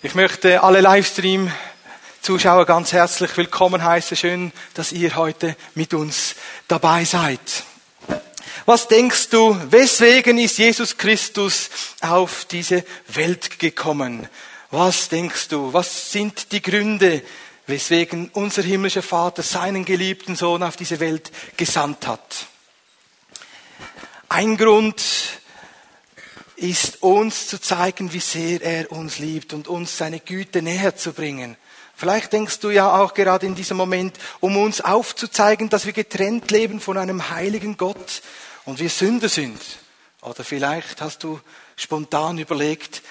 Ich möchte alle Livestream-Zuschauer ganz herzlich willkommen heißen. Schön, dass ihr heute mit uns dabei seid. Was denkst du, weswegen ist Jesus Christus auf diese Welt gekommen? Was denkst du, was sind die Gründe, weswegen unser himmlischer Vater seinen geliebten Sohn auf diese Welt gesandt hat? Ein Grund ist uns zu zeigen, wie sehr er uns liebt und uns seine Güte näher zu bringen. Vielleicht denkst du ja auch gerade in diesem Moment, um uns aufzuzeigen, dass wir getrennt leben von einem heiligen Gott und wir Sünder sind. Oder vielleicht hast du spontan überlegt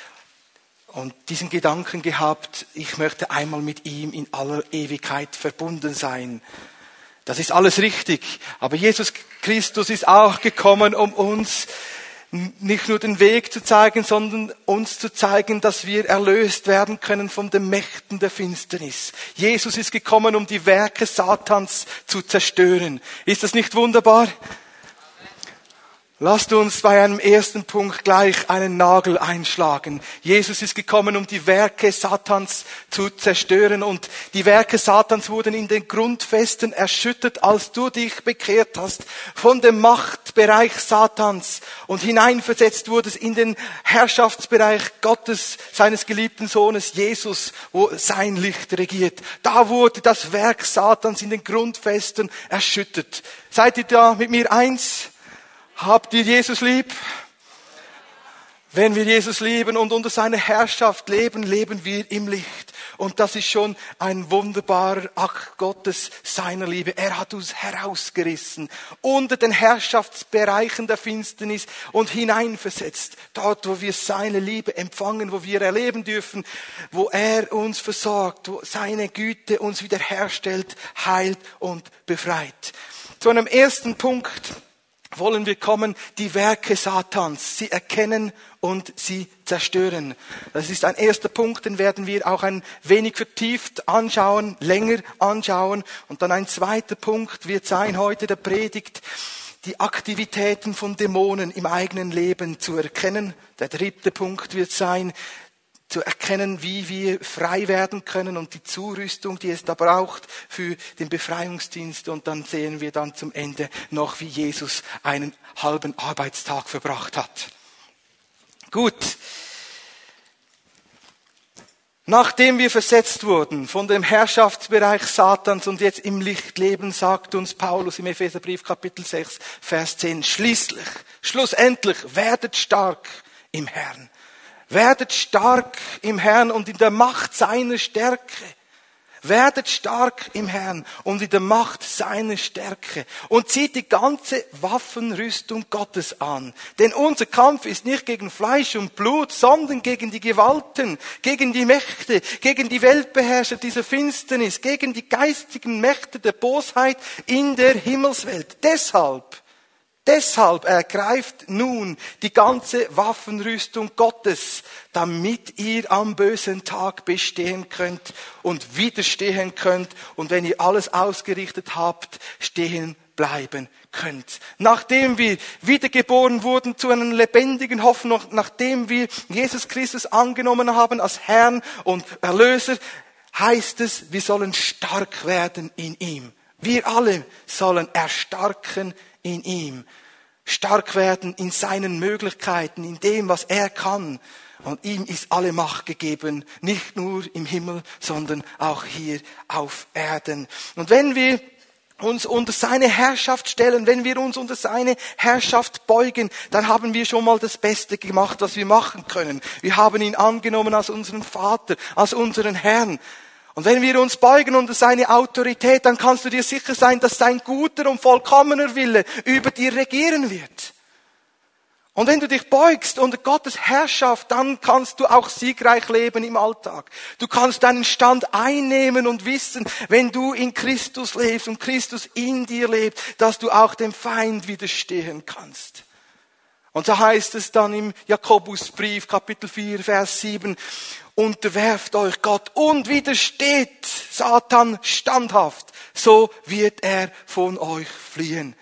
und diesen Gedanken gehabt, ich möchte einmal mit ihm in aller Ewigkeit verbunden sein. Das ist alles richtig. Aber Jesus Christus ist auch gekommen, um uns nicht nur den Weg zu zeigen, sondern uns zu zeigen, dass wir erlöst werden können von den Mächten der Finsternis. Jesus ist gekommen, um die Werke Satans zu zerstören. Ist das nicht wunderbar? Lasst uns bei einem ersten Punkt gleich einen Nagel einschlagen. Jesus ist gekommen, um die Werke Satans zu zerstören und die Werke Satans wurden in den Grundfesten erschüttert, als du dich bekehrt hast von dem Machtbereich Satans und hineinversetzt wurdest in den Herrschaftsbereich Gottes, seines geliebten Sohnes Jesus, wo sein Licht regiert. Da wurde das Werk Satans in den Grundfesten erschüttert. Seid ihr da mit mir eins? Habt ihr Jesus lieb? Wenn wir Jesus lieben und unter seiner Herrschaft leben, leben wir im Licht. Und das ist schon ein wunderbarer Akt Gottes seiner Liebe. Er hat uns herausgerissen unter den Herrschaftsbereichen der Finsternis und hineinversetzt. Dort, wo wir seine Liebe empfangen, wo wir erleben dürfen, wo er uns versorgt, wo seine Güte uns wiederherstellt, heilt und befreit. Zu einem ersten Punkt wollen wir kommen, die Werke Satans. Sie erkennen und sie zerstören. Das ist ein erster Punkt, den werden wir auch ein wenig vertieft anschauen, länger anschauen. Und dann ein zweiter Punkt wird sein heute der Predigt, die Aktivitäten von Dämonen im eigenen Leben zu erkennen. Der dritte Punkt wird sein, zu erkennen, wie wir frei werden können und die Zurüstung, die es da braucht für den Befreiungsdienst. Und dann sehen wir dann zum Ende noch, wie Jesus einen halben Arbeitstag verbracht hat. Gut. Nachdem wir versetzt wurden von dem Herrschaftsbereich Satans und jetzt im Licht leben, sagt uns Paulus im Epheserbrief Kapitel 6, Vers 10, schließlich, schlussendlich, werdet stark im Herrn Werdet stark im Herrn und in der Macht seiner Stärke. Werdet stark im Herrn und in der Macht seiner Stärke und zieht die ganze Waffenrüstung Gottes an. Denn unser Kampf ist nicht gegen Fleisch und Blut, sondern gegen die Gewalten, gegen die Mächte, gegen die Weltbeherrscher dieser Finsternis, gegen die geistigen Mächte der Bosheit in der Himmelswelt. Deshalb Deshalb ergreift nun die ganze Waffenrüstung Gottes, damit ihr am bösen Tag bestehen könnt und widerstehen könnt und wenn ihr alles ausgerichtet habt, stehen bleiben könnt. Nachdem wir wiedergeboren wurden zu einer lebendigen Hoffnung, nachdem wir Jesus Christus angenommen haben als Herrn und Erlöser, heißt es, wir sollen stark werden in ihm. Wir alle sollen erstarken in ihm. Stark werden in seinen Möglichkeiten, in dem, was er kann. Und ihm ist alle Macht gegeben, nicht nur im Himmel, sondern auch hier auf Erden. Und wenn wir uns unter seine Herrschaft stellen, wenn wir uns unter seine Herrschaft beugen, dann haben wir schon mal das Beste gemacht, was wir machen können. Wir haben ihn angenommen als unseren Vater, als unseren Herrn. Und wenn wir uns beugen unter seine Autorität, dann kannst du dir sicher sein, dass sein guter und vollkommener Wille über dir regieren wird. Und wenn du dich beugst unter Gottes Herrschaft, dann kannst du auch siegreich leben im Alltag. Du kannst deinen Stand einnehmen und wissen, wenn du in Christus lebst und Christus in dir lebt, dass du auch dem Feind widerstehen kannst. Und da heißt es dann im Jakobusbrief, Kapitel 4, Vers 7, unterwerft euch Gott und widersteht Satan standhaft, so wird er von euch fliehen.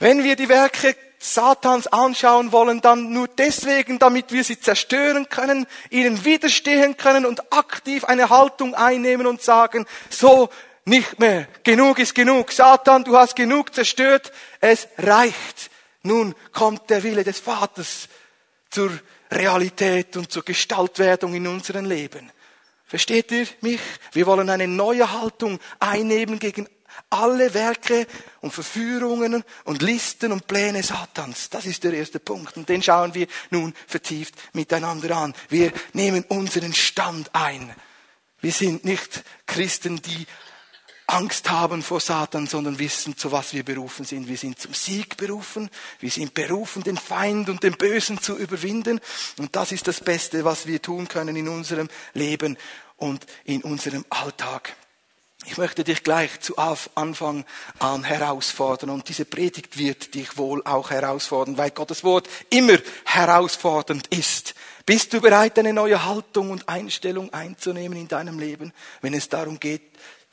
Wenn wir die Werke Satans anschauen wollen, dann nur deswegen, damit wir sie zerstören können, ihnen widerstehen können und aktiv eine Haltung einnehmen und sagen, so nicht mehr, genug ist genug, Satan, du hast genug zerstört, es reicht. Nun kommt der Wille des Vaters zur Realität und zur Gestaltwerdung in unserem Leben. Versteht ihr mich? Wir wollen eine neue Haltung einnehmen gegen alle Werke und Verführungen und Listen und Pläne Satans. Das ist der erste Punkt. Und den schauen wir nun vertieft miteinander an. Wir nehmen unseren Stand ein. Wir sind nicht Christen, die Angst haben vor Satan, sondern wissen, zu was wir berufen sind. Wir sind zum Sieg berufen. Wir sind berufen, den Feind und den Bösen zu überwinden. Und das ist das Beste, was wir tun können in unserem Leben und in unserem Alltag. Ich möchte dich gleich zu Anfang an herausfordern und diese Predigt wird dich wohl auch herausfordern, weil Gottes Wort immer herausfordernd ist. Bist du bereit, eine neue Haltung und Einstellung einzunehmen in deinem Leben, wenn es darum geht,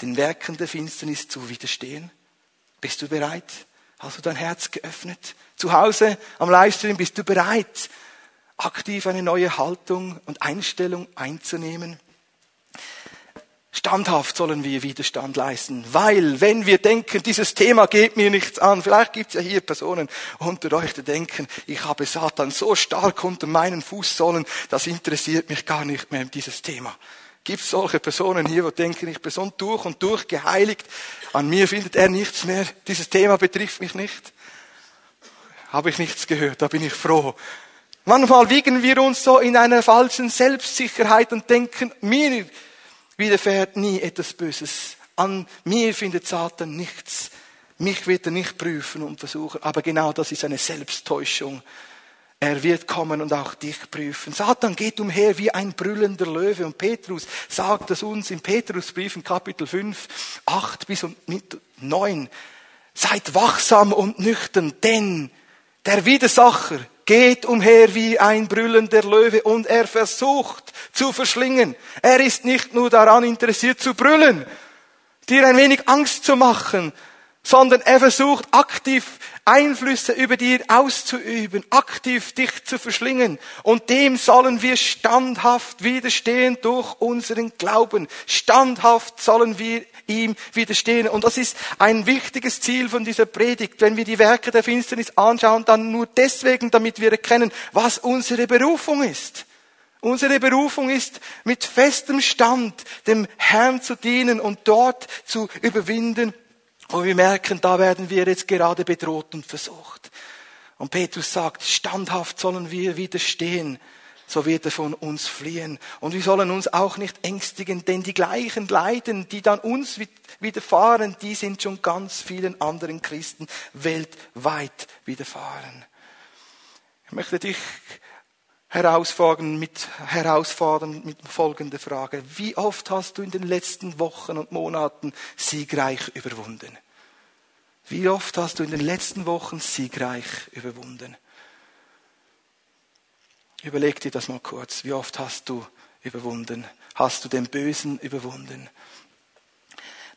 den Werken der Finsternis zu widerstehen? Bist du bereit? Hast du dein Herz geöffnet? Zu Hause am Livestream bist du bereit, aktiv eine neue Haltung und Einstellung einzunehmen? Standhaft sollen wir Widerstand leisten, weil wenn wir denken, dieses Thema geht mir nichts an, vielleicht gibt es ja hier Personen unter euch, die denken, ich habe Satan so stark unter meinen Fußsohlen, das interessiert mich gar nicht mehr, dieses Thema. Gibt solche Personen hier, wo denken, ich bin so durch und durch geheiligt, an mir findet er nichts mehr, dieses Thema betrifft mich nicht? Habe ich nichts gehört, da bin ich froh. Manchmal wiegen wir uns so in einer falschen Selbstsicherheit und denken, mir widerfährt nie etwas Böses. An mir findet Satan nichts. Mich wird er nicht prüfen und versuchen. Aber genau das ist eine Selbsttäuschung. Er wird kommen und auch dich prüfen. Satan geht umher wie ein brüllender Löwe. Und Petrus sagt es uns im Petrusbrief in Kapitel 5, 8 bis 9. Seid wachsam und nüchtern, denn der Widersacher geht umher wie ein brüllender Löwe und er versucht zu verschlingen. Er ist nicht nur daran interessiert zu brüllen, dir ein wenig Angst zu machen, sondern er versucht aktiv Einflüsse über dir auszuüben, aktiv dich zu verschlingen. Und dem sollen wir standhaft widerstehen durch unseren Glauben. Standhaft sollen wir ihm widerstehen. Und das ist ein wichtiges Ziel von dieser Predigt. Wenn wir die Werke der Finsternis anschauen, dann nur deswegen, damit wir erkennen, was unsere Berufung ist. Unsere Berufung ist, mit festem Stand dem Herrn zu dienen und dort zu überwinden. Und wir merken, da werden wir jetzt gerade bedroht und versucht. Und Petrus sagt, standhaft sollen wir widerstehen so wird er von uns fliehen. Und wir sollen uns auch nicht ängstigen, denn die gleichen Leiden, die dann uns widerfahren, die sind schon ganz vielen anderen Christen weltweit widerfahren. Ich möchte dich herausfordern mit, herausfordern mit folgender Frage. Wie oft hast du in den letzten Wochen und Monaten siegreich überwunden? Wie oft hast du in den letzten Wochen siegreich überwunden? Überleg dir das mal kurz. Wie oft hast du überwunden? Hast du den Bösen überwunden?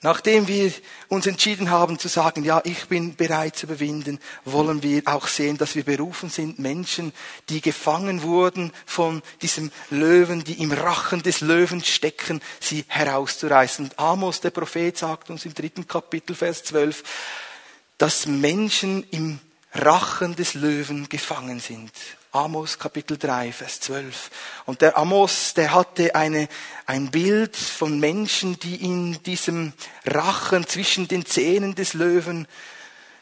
Nachdem wir uns entschieden haben zu sagen, ja, ich bin bereit zu überwinden, wollen wir auch sehen, dass wir berufen sind, Menschen, die gefangen wurden von diesem Löwen, die im Rachen des Löwen stecken, sie herauszureißen. Und Amos, der Prophet, sagt uns im dritten Kapitel, Vers 12, dass Menschen im Rachen des Löwen gefangen sind. Amos Kapitel 3, Vers 12. Und der Amos, der hatte eine, ein Bild von Menschen, die in diesem Rachen zwischen den Zähnen des Löwen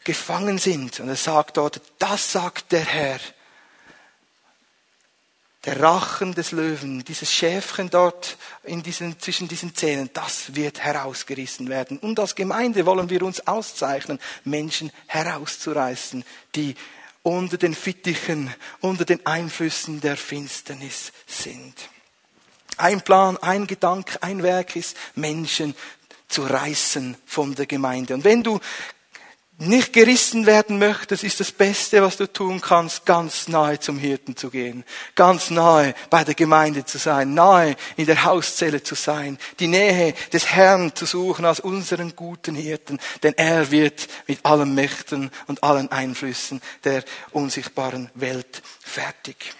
gefangen sind. Und er sagt dort, das sagt der Herr. Der Rachen des Löwen, dieses Schäfchen dort in diesen, zwischen diesen Zähnen, das wird herausgerissen werden. Und als Gemeinde wollen wir uns auszeichnen, Menschen herauszureißen, die unter den Fittichen, unter den Einflüssen der Finsternis sind. Ein Plan, ein Gedanke, ein Werk ist, Menschen zu reißen von der Gemeinde. Und wenn du nicht gerissen werden möchtest, ist das Beste, was du tun kannst, ganz nahe zum Hirten zu gehen, ganz nahe bei der Gemeinde zu sein, nahe in der Hauszelle zu sein, die Nähe des Herrn zu suchen als unseren guten Hirten, denn er wird mit allen Mächten und allen Einflüssen der unsichtbaren Welt fertig.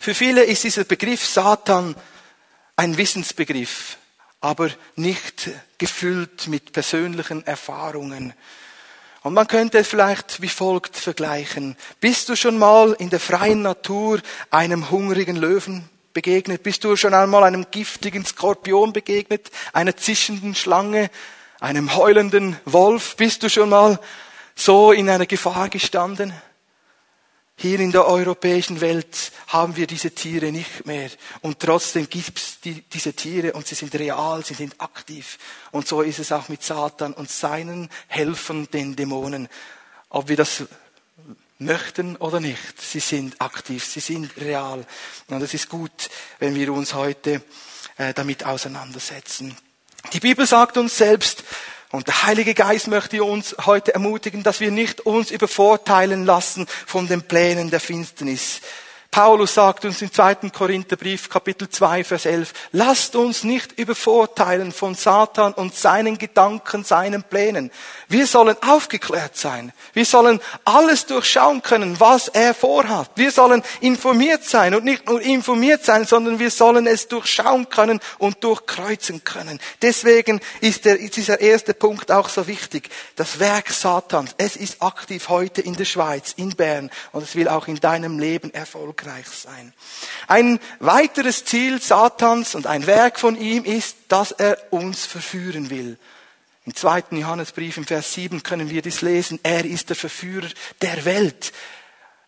Für viele ist dieser Begriff Satan ein Wissensbegriff, aber nicht gefüllt mit persönlichen Erfahrungen. Und man könnte es vielleicht wie folgt vergleichen. Bist du schon mal in der freien Natur einem hungrigen Löwen begegnet? Bist du schon einmal einem giftigen Skorpion begegnet? Einer zischenden Schlange? Einem heulenden Wolf? Bist du schon mal so in einer Gefahr gestanden? Hier in der europäischen Welt haben wir diese Tiere nicht mehr. Und trotzdem gibt es die, diese Tiere und sie sind real, sie sind aktiv. Und so ist es auch mit Satan und seinen Helfern, den Dämonen. Ob wir das möchten oder nicht, sie sind aktiv, sie sind real. Und es ist gut, wenn wir uns heute äh, damit auseinandersetzen. Die Bibel sagt uns selbst, und der Heilige Geist möchte uns heute ermutigen, dass wir nicht uns übervorteilen lassen von den Plänen der Finsternis. Paulus sagt uns im zweiten Korintherbrief, Kapitel 2, Vers 11, lasst uns nicht übervorteilen von Satan und seinen Gedanken, seinen Plänen. Wir sollen aufgeklärt sein. Wir sollen alles durchschauen können, was er vorhat. Wir sollen informiert sein und nicht nur informiert sein, sondern wir sollen es durchschauen können und durchkreuzen können. Deswegen ist der, dieser erste Punkt auch so wichtig. Das Werk Satans, es ist aktiv heute in der Schweiz, in Bern und es will auch in deinem Leben erfolgreich erfolgreich sein. Ein weiteres Ziel Satans und ein Werk von ihm ist, dass er uns verführen will. Im zweiten Johannesbrief im Vers 7 können wir dies lesen. Er ist der Verführer der Welt.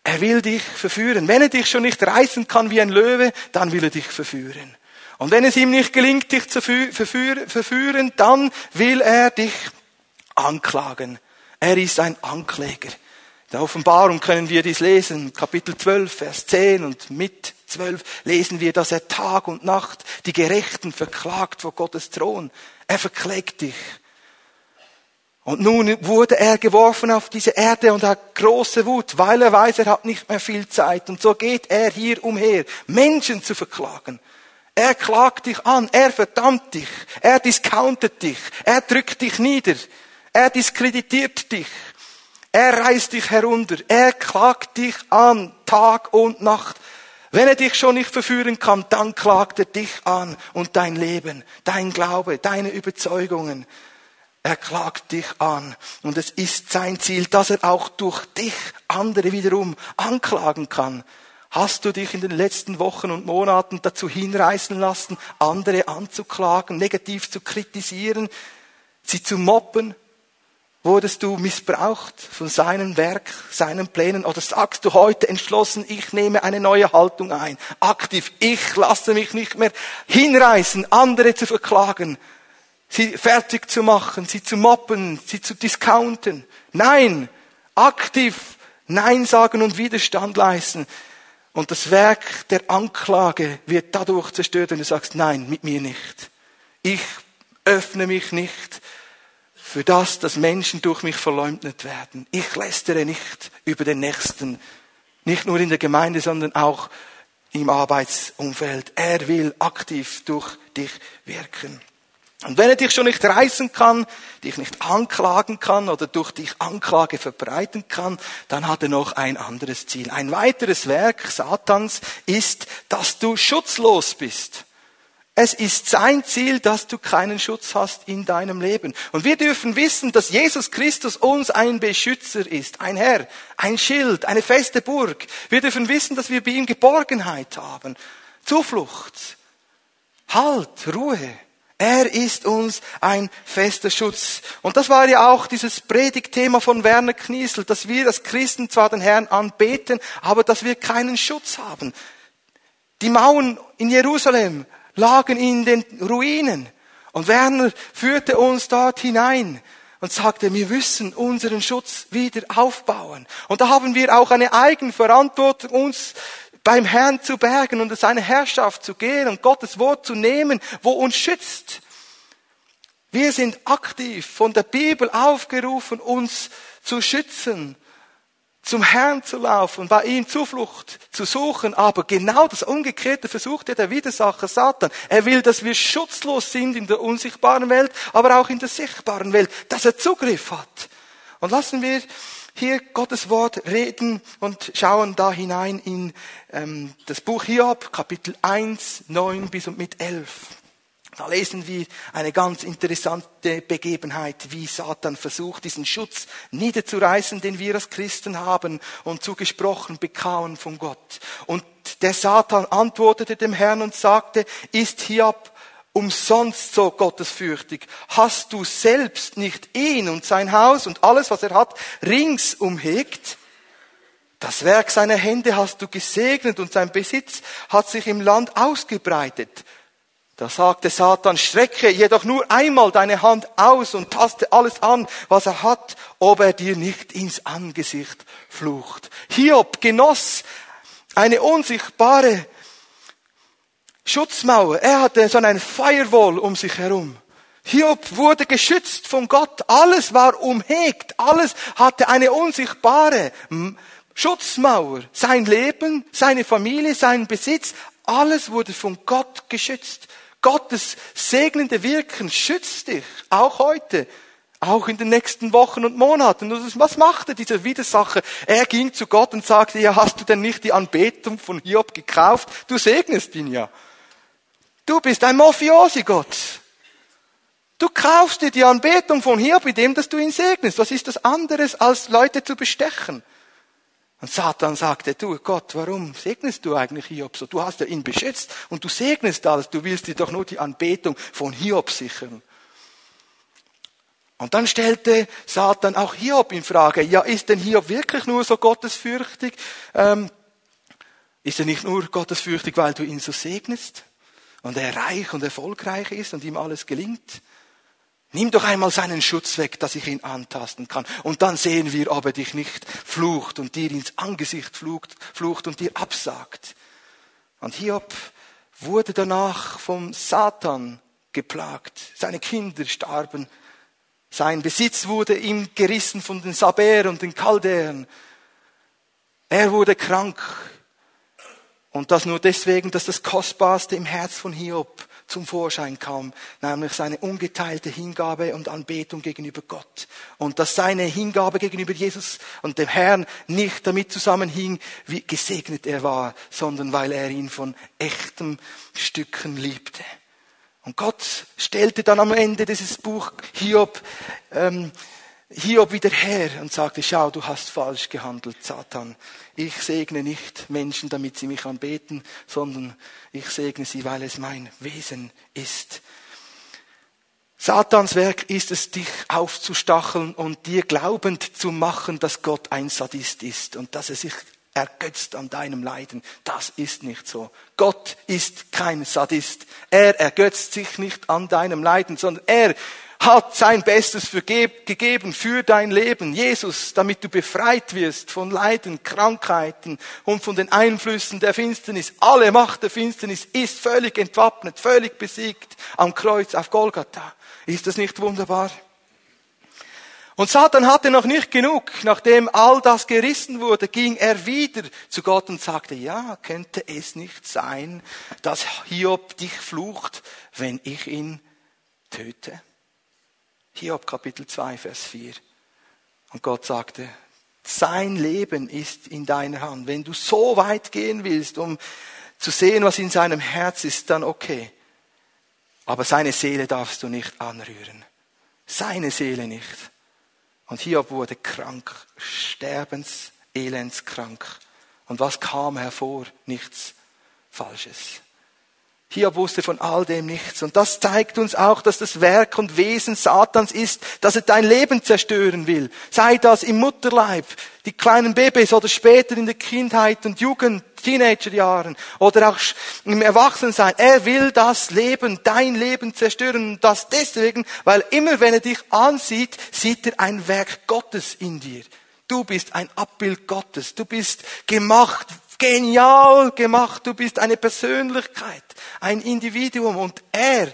Er will dich verführen. Wenn er dich schon nicht reißen kann wie ein Löwe, dann will er dich verführen. Und wenn es ihm nicht gelingt, dich zu verführen, dann will er dich anklagen. Er ist ein Ankläger. Der Offenbarung können wir dies lesen, Kapitel 12, Vers 10 und mit 12 lesen wir, dass er Tag und Nacht die Gerechten verklagt vor Gottes Thron. Er verklägt dich. Und nun wurde er geworfen auf diese Erde und hat große Wut, weil er weiß, er hat nicht mehr viel Zeit. Und so geht er hier umher, Menschen zu verklagen. Er klagt dich an, er verdammt dich, er discountet dich, er drückt dich nieder, er diskreditiert dich. Er reißt dich herunter. Er klagt dich an, Tag und Nacht. Wenn er dich schon nicht verführen kann, dann klagt er dich an und dein Leben, dein Glaube, deine Überzeugungen. Er klagt dich an. Und es ist sein Ziel, dass er auch durch dich andere wiederum anklagen kann. Hast du dich in den letzten Wochen und Monaten dazu hinreißen lassen, andere anzuklagen, negativ zu kritisieren, sie zu moppen, Wurdest du missbraucht von seinem Werk, seinen Plänen? Oder sagst du heute entschlossen, ich nehme eine neue Haltung ein? Aktiv, ich lasse mich nicht mehr hinreißen, andere zu verklagen, sie fertig zu machen, sie zu moppen, sie zu discounten. Nein, aktiv Nein sagen und Widerstand leisten. Und das Werk der Anklage wird dadurch zerstört, wenn du sagst, nein, mit mir nicht. Ich öffne mich nicht für das, dass Menschen durch mich verleumdet werden. Ich lästere nicht über den Nächsten, nicht nur in der Gemeinde, sondern auch im Arbeitsumfeld. Er will aktiv durch dich wirken. Und wenn er dich schon nicht reißen kann, dich nicht anklagen kann oder durch dich Anklage verbreiten kann, dann hat er noch ein anderes Ziel. Ein weiteres Werk Satans ist, dass du schutzlos bist. Es ist sein Ziel, dass du keinen Schutz hast in deinem Leben. Und wir dürfen wissen, dass Jesus Christus uns ein Beschützer ist, ein Herr, ein Schild, eine feste Burg. Wir dürfen wissen, dass wir bei ihm Geborgenheit haben, Zuflucht, Halt, Ruhe. Er ist uns ein fester Schutz. Und das war ja auch dieses Predigtthema von Werner Kniesel, dass wir als Christen zwar den Herrn anbeten, aber dass wir keinen Schutz haben. Die Mauern in Jerusalem lagen in den Ruinen. Und Werner führte uns dort hinein und sagte, wir müssen unseren Schutz wieder aufbauen. Und da haben wir auch eine Eigenverantwortung, uns beim Herrn zu bergen und seine Herrschaft zu gehen und Gottes Wort zu nehmen, wo uns schützt. Wir sind aktiv von der Bibel aufgerufen, uns zu schützen, zum Herrn zu laufen, bei ihm Zuflucht zu suchen. Aber genau das Umgekehrte versucht ja der Widersacher Satan. Er will, dass wir schutzlos sind in der unsichtbaren Welt, aber auch in der sichtbaren Welt, dass er Zugriff hat. Und lassen wir hier Gottes Wort reden und schauen da hinein in ähm, das Buch Hiob, Kapitel 1, 9 bis und mit 11. Da lesen wir eine ganz interessante Begebenheit, wie Satan versucht, diesen Schutz niederzureißen, den wir als Christen haben und zugesprochen bekamen von Gott. Und der Satan antwortete dem Herrn und sagte, ist Hiob umsonst so gottesfürchtig? Hast du selbst nicht ihn und sein Haus und alles, was er hat, rings umhegt? Das Werk seiner Hände hast du gesegnet und sein Besitz hat sich im Land ausgebreitet. Da sagte Satan, strecke jedoch nur einmal deine Hand aus und taste alles an, was er hat, ob er dir nicht ins Angesicht flucht. Hiob genoss eine unsichtbare Schutzmauer. Er hatte so einen Firewall um sich herum. Hiob wurde geschützt von Gott. Alles war umhegt. Alles hatte eine unsichtbare Schutzmauer. Sein Leben, seine Familie, sein Besitz, alles wurde von Gott geschützt. Gottes segnende Wirken schützt dich, auch heute, auch in den nächsten Wochen und Monaten. Und was machte dieser Widersacher? Er ging zu Gott und sagte, ja, hast du denn nicht die Anbetung von Hiob gekauft? Du segnest ihn ja. Du bist ein Mafiosi, Gott. Du kaufst dir die Anbetung von Hiob, indem du ihn segnest. Was ist das anderes, als Leute zu bestechen? Und Satan sagte, du Gott, warum segnest du eigentlich Hiob so? Du hast ja ihn beschützt und du segnest alles. Du willst dir doch nur die Anbetung von Hiob sichern. Und dann stellte Satan auch Hiob in Frage, ja, ist denn Hiob wirklich nur so gottesfürchtig? Ähm, ist er nicht nur gottesfürchtig, weil du ihn so segnest? Und er reich und erfolgreich ist und ihm alles gelingt? Nimm doch einmal seinen Schutz weg, dass ich ihn antasten kann. Und dann sehen wir, ob er dich nicht flucht und dir ins Angesicht flucht, flucht und dir absagt. Und Hiob wurde danach vom Satan geplagt. Seine Kinder starben. Sein Besitz wurde ihm gerissen von den Saber und den Chaldäern. Er wurde krank. Und das nur deswegen, dass das Kostbarste im Herz von Hiob zum Vorschein kam, nämlich seine ungeteilte Hingabe und Anbetung gegenüber Gott. Und dass seine Hingabe gegenüber Jesus und dem Herrn nicht damit zusammenhing, wie gesegnet er war, sondern weil er ihn von echtem Stücken liebte. Und Gott stellte dann am Ende dieses Buch Hiob ähm, Hiob wieder her und sagte, schau, du hast falsch gehandelt, Satan. Ich segne nicht Menschen, damit sie mich anbeten, sondern ich segne sie, weil es mein Wesen ist. Satans Werk ist es, dich aufzustacheln und dir glaubend zu machen, dass Gott ein Sadist ist und dass er sich ergötzt an deinem Leiden. Das ist nicht so. Gott ist kein Sadist. Er ergötzt sich nicht an deinem Leiden, sondern er hat sein Bestes gegeben für dein Leben. Jesus, damit du befreit wirst von Leiden, Krankheiten und von den Einflüssen der Finsternis. Alle Macht der Finsternis ist völlig entwappnet, völlig besiegt am Kreuz auf Golgatha. Ist das nicht wunderbar? Und Satan hatte noch nicht genug. Nachdem all das gerissen wurde, ging er wieder zu Gott und sagte, ja, könnte es nicht sein, dass Hiob dich flucht, wenn ich ihn töte? Hiob Kapitel 2, Vers 4. Und Gott sagte, sein Leben ist in deiner Hand. Wenn du so weit gehen willst, um zu sehen, was in seinem Herz ist, dann okay. Aber seine Seele darfst du nicht anrühren. Seine Seele nicht. Und Hiob wurde krank, sterbens, elendskrank. Und was kam hervor? Nichts Falsches. Hiob wusste von all dem nichts. Und das zeigt uns auch, dass das Werk und Wesen Satans ist, dass er dein Leben zerstören will. Sei das im Mutterleib, die kleinen Babys oder später in der Kindheit und Jugend, Teenagerjahren oder auch im Erwachsensein. Er will das Leben, dein Leben zerstören. Und das deswegen, weil immer wenn er dich ansieht, sieht er ein Werk Gottes in dir. Du bist ein Abbild Gottes. Du bist gemacht genial gemacht, du bist eine Persönlichkeit, ein Individuum und er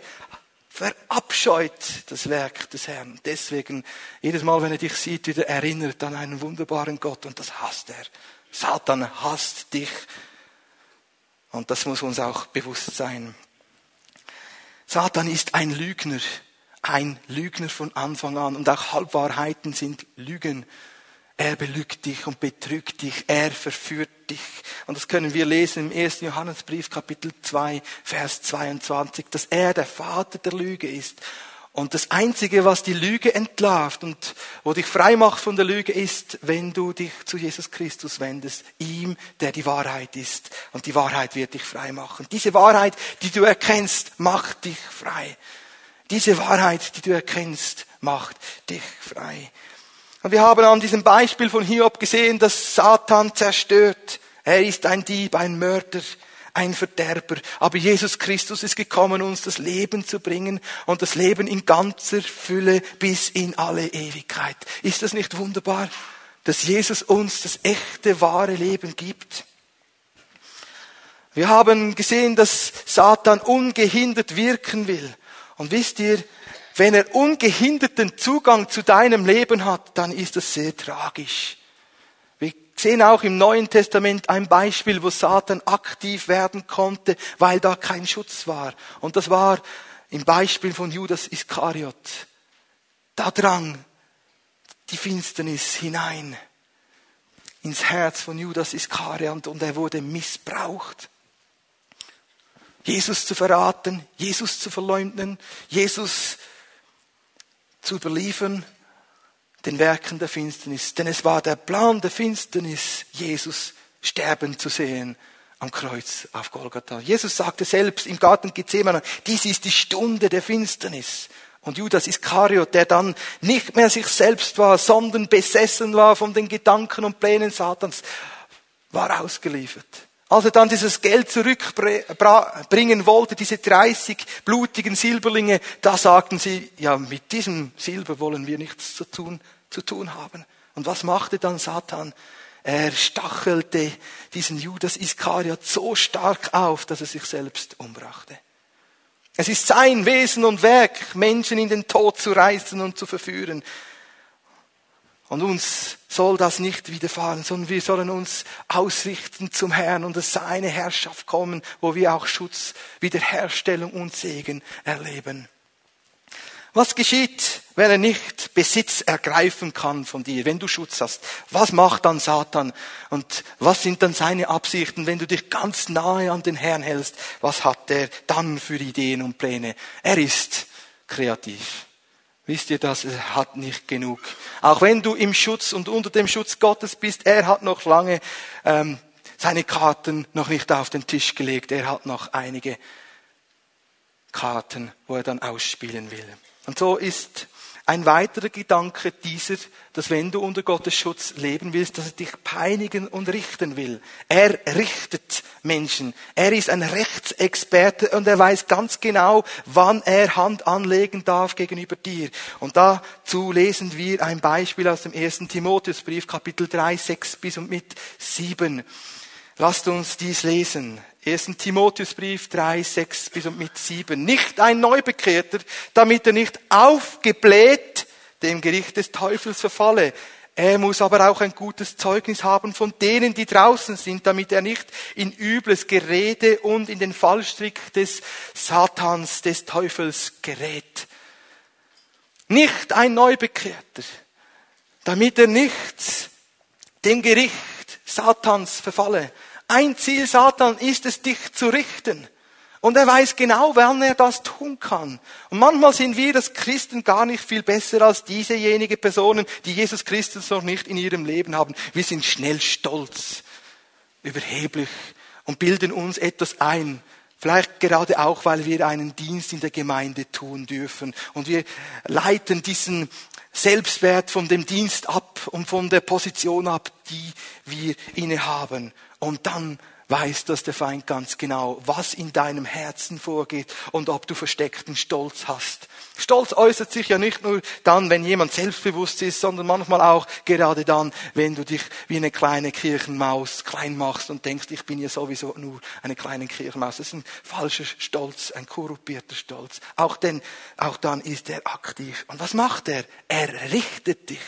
verabscheut das Werk des Herrn. Deswegen, jedes Mal, wenn er dich sieht, wieder erinnert an einen wunderbaren Gott und das hasst er. Satan hasst dich. Und das muss uns auch bewusst sein. Satan ist ein Lügner, ein Lügner von Anfang an und auch Halbwahrheiten sind Lügen. Er belügt dich und betrügt dich. Er verführt dich. Und das können wir lesen im 1. Johannesbrief, Kapitel 2, Vers 22, dass er der Vater der Lüge ist. Und das Einzige, was die Lüge entlarvt und wo dich frei macht von der Lüge, ist, wenn du dich zu Jesus Christus wendest, ihm, der die Wahrheit ist. Und die Wahrheit wird dich frei machen. Diese Wahrheit, die du erkennst, macht dich frei. Diese Wahrheit, die du erkennst, macht dich frei. Und wir haben an diesem Beispiel von Hiob gesehen, dass Satan zerstört. Er ist ein Dieb, ein Mörder, ein Verderber. Aber Jesus Christus ist gekommen, uns das Leben zu bringen und das Leben in ganzer Fülle bis in alle Ewigkeit. Ist das nicht wunderbar, dass Jesus uns das echte, wahre Leben gibt? Wir haben gesehen, dass Satan ungehindert wirken will. Und wisst ihr, wenn er ungehinderten Zugang zu deinem Leben hat, dann ist das sehr tragisch. Wir sehen auch im Neuen Testament ein Beispiel, wo Satan aktiv werden konnte, weil da kein Schutz war. Und das war im Beispiel von Judas Iskariot. Da drang die Finsternis hinein ins Herz von Judas Iskariot und er wurde missbraucht. Jesus zu verraten, Jesus zu verleugnen, Jesus zu überliefern den Werken der Finsternis. Denn es war der Plan der Finsternis, Jesus sterben zu sehen am Kreuz auf Golgatha. Jesus sagte selbst im Garten Gethsemane, dies ist die Stunde der Finsternis. Und Judas Iskariot, der dann nicht mehr sich selbst war, sondern besessen war von den Gedanken und Plänen Satans, war ausgeliefert. Als er dann dieses Geld zurückbringen wollte, diese 30 blutigen Silberlinge, da sagten sie, ja, mit diesem Silber wollen wir nichts zu tun, zu tun haben. Und was machte dann Satan? Er stachelte diesen Judas Iskariot so stark auf, dass er sich selbst umbrachte. Es ist sein Wesen und Werk, Menschen in den Tod zu reißen und zu verführen. Und uns soll das nicht widerfahren, sondern wir sollen uns ausrichten zum Herrn und es seine Herrschaft kommen, wo wir auch Schutz, Wiederherstellung und Segen erleben. Was geschieht, wenn er nicht Besitz ergreifen kann von dir, wenn du Schutz hast? Was macht dann Satan? Und was sind dann seine Absichten, wenn du dich ganz nahe an den Herrn hältst? Was hat er dann für Ideen und Pläne? Er ist kreativ. Wisst ihr das? Er hat nicht genug. Auch wenn du im Schutz und unter dem Schutz Gottes bist, er hat noch lange ähm, seine Karten noch nicht auf den Tisch gelegt. Er hat noch einige Karten, wo er dann ausspielen will. Und so ist ein weiterer Gedanke dieser, dass wenn du unter Gottes Schutz leben willst, dass er dich peinigen und richten will. Er richtet Menschen. Er ist ein Rechtsexperte und er weiß ganz genau, wann er Hand anlegen darf gegenüber dir. Und dazu lesen wir ein Beispiel aus dem ersten Timotheusbrief, Kapitel 3, 6 bis und mit 7. Lasst uns dies lesen. 1. Timotheusbrief 3, 6 bis und mit 7. Nicht ein Neubekehrter, damit er nicht aufgebläht dem Gericht des Teufels verfalle. Er muss aber auch ein gutes Zeugnis haben von denen, die draußen sind, damit er nicht in übles Gerede und in den Fallstrick des Satans, des Teufels gerät. Nicht ein Neubekehrter, damit er nicht dem Gericht Satans verfalle. Ein Ziel Satan ist es, dich zu richten. Und er weiß genau, wann er das tun kann. Und manchmal sind wir als Christen gar nicht viel besser als diesejenigen Personen, die Jesus Christus noch nicht in ihrem Leben haben. Wir sind schnell stolz, überheblich und bilden uns etwas ein. Vielleicht gerade auch, weil wir einen Dienst in der Gemeinde tun dürfen. Und wir leiten diesen Selbstwert von dem Dienst ab und von der Position ab, die wir innehaben. Und dann weiß das der Feind ganz genau, was in deinem Herzen vorgeht und ob du versteckten Stolz hast. Stolz äußert sich ja nicht nur dann, wenn jemand selbstbewusst ist, sondern manchmal auch gerade dann, wenn du dich wie eine kleine Kirchenmaus klein machst und denkst, ich bin ja sowieso nur eine kleine Kirchenmaus. Das ist ein falscher Stolz, ein korruptierter Stolz. Auch denn, auch dann ist er aktiv. Und was macht er? Er richtet dich.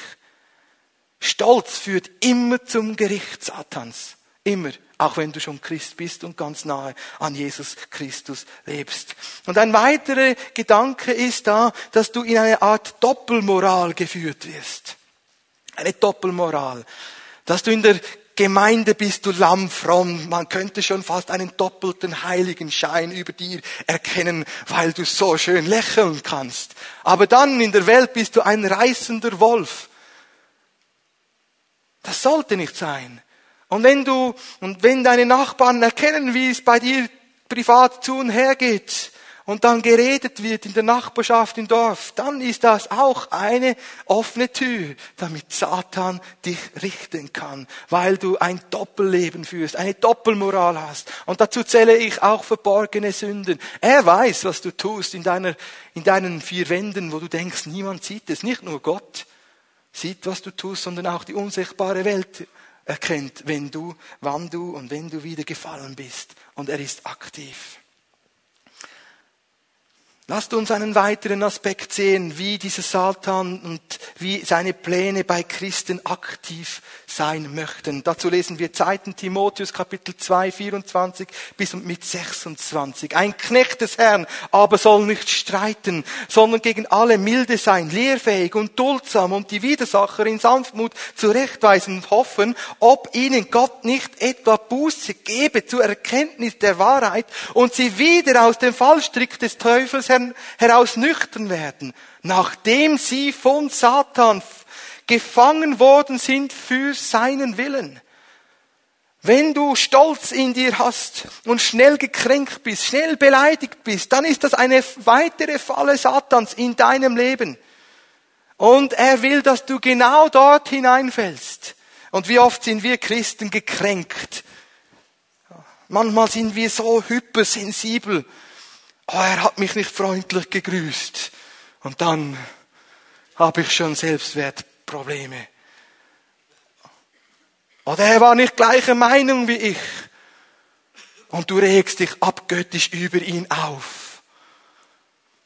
Stolz führt immer zum Gericht Satans. Immer. Auch wenn du schon Christ bist und ganz nahe an Jesus Christus lebst. Und ein weiterer Gedanke ist da, dass du in eine Art Doppelmoral geführt wirst. Eine Doppelmoral. Dass du in der Gemeinde bist du lammfromm. Man könnte schon fast einen doppelten heiligen Schein über dir erkennen, weil du so schön lächeln kannst. Aber dann in der Welt bist du ein reißender Wolf. Das sollte nicht sein. Und wenn du, und wenn deine Nachbarn erkennen, wie es bei dir privat zu und her geht, und dann geredet wird in der Nachbarschaft im Dorf, dann ist das auch eine offene Tür, damit Satan dich richten kann, weil du ein Doppelleben führst, eine Doppelmoral hast. Und dazu zähle ich auch verborgene Sünden. Er weiß, was du tust in deiner, in deinen vier Wänden, wo du denkst, niemand sieht es, nicht nur Gott sieht, was du tust, sondern auch die unsichtbare Welt erkennt, wenn du, wann du und wenn du wieder gefallen bist. Und er ist aktiv. Lasst uns einen weiteren Aspekt sehen, wie dieser Satan und wie seine Pläne bei Christen aktiv sein möchten. Dazu lesen wir 2. Timotheus Kapitel 2, 24 bis und mit 26. Ein Knecht des Herrn aber soll nicht streiten, sondern gegen alle milde sein, lehrfähig und duldsam und die Widersacher in Sanftmut zurechtweisen und hoffen, ob ihnen Gott nicht etwa Buße gebe zur Erkenntnis der Wahrheit und sie wieder aus dem Fallstrick des Teufels heraus nüchtern werden, nachdem sie von Satan gefangen worden sind für seinen Willen. Wenn du Stolz in dir hast und schnell gekränkt bist, schnell beleidigt bist, dann ist das eine weitere Falle Satans in deinem Leben. Und er will, dass du genau dort hineinfällst. Und wie oft sind wir Christen gekränkt? Manchmal sind wir so hypersensibel oh, er hat mich nicht freundlich gegrüßt. Und dann habe ich schon Selbstwertprobleme. Oder er war nicht gleicher Meinung wie ich. Und du regst dich abgöttisch über ihn auf.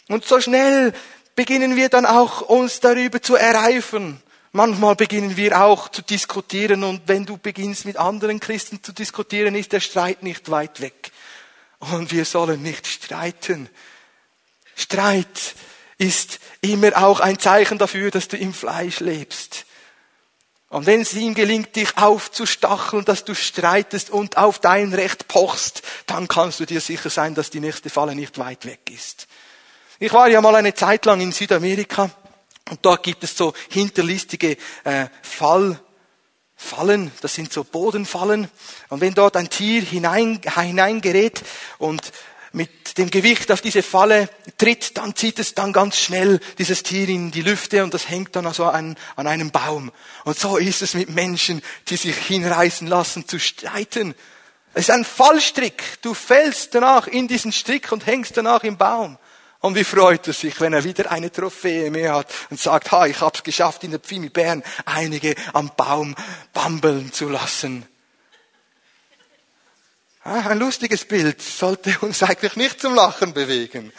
Und so schnell beginnen wir dann auch uns darüber zu erreifen. Manchmal beginnen wir auch zu diskutieren und wenn du beginnst mit anderen Christen zu diskutieren, ist der Streit nicht weit weg. Und wir sollen nicht streiten. Streit ist immer auch ein Zeichen dafür, dass du im Fleisch lebst. Und wenn es ihm gelingt, dich aufzustacheln, dass du streitest und auf dein Recht pochst, dann kannst du dir sicher sein, dass die nächste Falle nicht weit weg ist. Ich war ja mal eine Zeit lang in Südamerika und dort gibt es so hinterlistige äh, Fall, Fallen, das sind so Bodenfallen. Und wenn dort ein Tier hinein, hineingerät und mit dem Gewicht auf diese Falle tritt, dann zieht es dann ganz schnell dieses Tier in die Lüfte und das hängt dann also an, an einem Baum. Und so ist es mit Menschen, die sich hinreißen lassen zu streiten. Es ist ein Fallstrick. Du fällst danach in diesen Strick und hängst danach im Baum. Und wie freut er sich, wenn er wieder eine Trophäe mehr hat und sagt, ha, ich hab's geschafft, in der Pfimi Bern einige am Baum bambeln zu lassen. Ah, ein lustiges Bild sollte uns eigentlich nicht zum Lachen bewegen.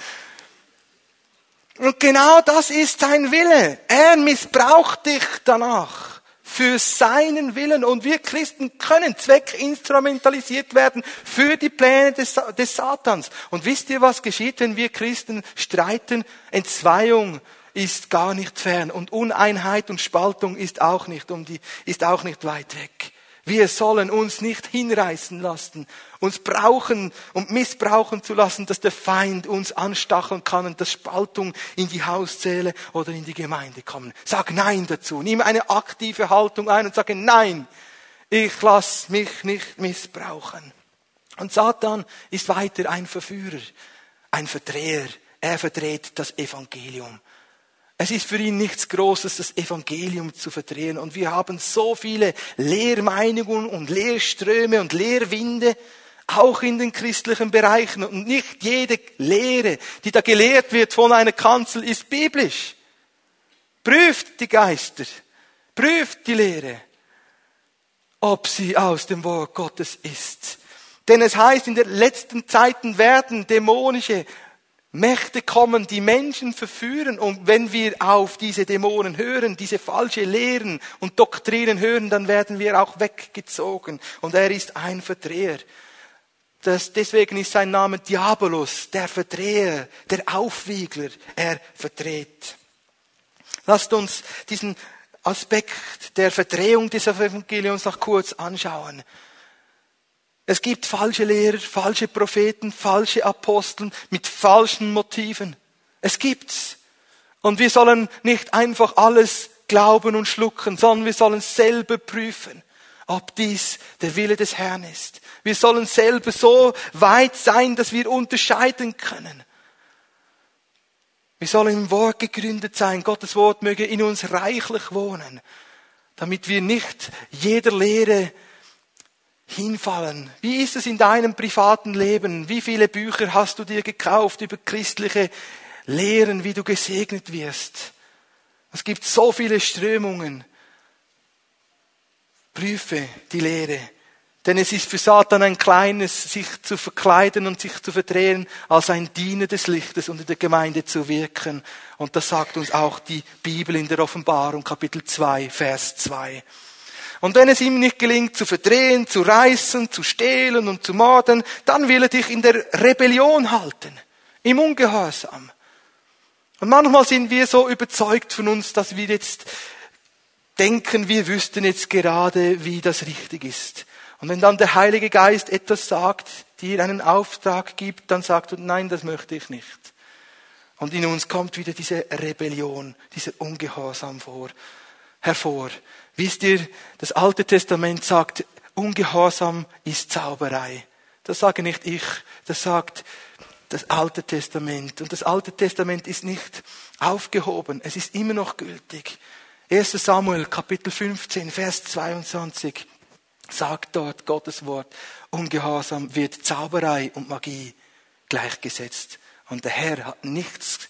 Und genau das ist sein Wille. Er missbraucht dich danach für seinen Willen. Und wir Christen können zweckinstrumentalisiert werden für die Pläne des, des Satans. Und wisst ihr, was geschieht, wenn wir Christen streiten? Entzweiung ist gar nicht fern und Uneinheit und Spaltung ist auch nicht um die, ist auch nicht weit weg. Wir sollen uns nicht hinreißen lassen, uns brauchen und missbrauchen zu lassen, dass der Feind uns anstacheln kann und dass Spaltung in die Hauszähle oder in die Gemeinde kommen. Sag Nein dazu. Nimm eine aktive Haltung ein und sage Nein. Ich lass mich nicht missbrauchen. Und Satan ist weiter ein Verführer, ein Verdreher. Er verdreht das Evangelium. Es ist für ihn nichts Großes, das Evangelium zu verdrehen. Und wir haben so viele Lehrmeinungen und Lehrströme und Lehrwinde. auch in den christlichen Bereichen. Und nicht jede Lehre, die da gelehrt wird von einer Kanzel, ist biblisch. Prüft die Geister, prüft die Lehre, ob sie aus dem Wort Gottes ist. Denn es heißt, in den letzten Zeiten werden dämonische Mächte kommen, die Menschen verführen. Und wenn wir auf diese Dämonen hören, diese falsche Lehren und Doktrinen hören, dann werden wir auch weggezogen. Und er ist ein Verdreher. Das, deswegen ist sein Name Diabolos, der Verdreher, der Aufwiegler. Er verdreht. Lasst uns diesen Aspekt der Verdrehung des Evangeliums noch kurz anschauen. Es gibt falsche Lehrer, falsche Propheten, falsche Aposteln mit falschen Motiven. Es gibt's. Und wir sollen nicht einfach alles glauben und schlucken, sondern wir sollen selber prüfen, ob dies der Wille des Herrn ist. Wir sollen selber so weit sein, dass wir unterscheiden können. Wir sollen im Wort gegründet sein. Gottes Wort möge in uns reichlich wohnen, damit wir nicht jeder Lehre hinfallen. Wie ist es in deinem privaten Leben? Wie viele Bücher hast du dir gekauft über christliche Lehren, wie du gesegnet wirst? Es gibt so viele Strömungen. Prüfe die Lehre. Denn es ist für Satan ein kleines, sich zu verkleiden und sich zu verdrehen, als ein Diener des Lichtes und in der Gemeinde zu wirken. Und das sagt uns auch die Bibel in der Offenbarung, Kapitel 2, Vers 2. Und wenn es ihm nicht gelingt, zu verdrehen, zu reißen, zu stehlen und zu morden, dann will er dich in der Rebellion halten, im Ungehorsam. Und manchmal sind wir so überzeugt von uns, dass wir jetzt denken, wir wüssten jetzt gerade, wie das richtig ist. Und wenn dann der Heilige Geist etwas sagt, dir einen Auftrag gibt, dann sagt du, nein, das möchte ich nicht. Und in uns kommt wieder diese Rebellion, dieser Ungehorsam vor, hervor. Wisst ihr, das Alte Testament sagt, Ungehorsam ist Zauberei. Das sage nicht ich, das sagt das Alte Testament. Und das Alte Testament ist nicht aufgehoben, es ist immer noch gültig. 1 Samuel Kapitel 15, Vers 22 sagt dort Gottes Wort, Ungehorsam wird Zauberei und Magie gleichgesetzt. Und der Herr hat nichts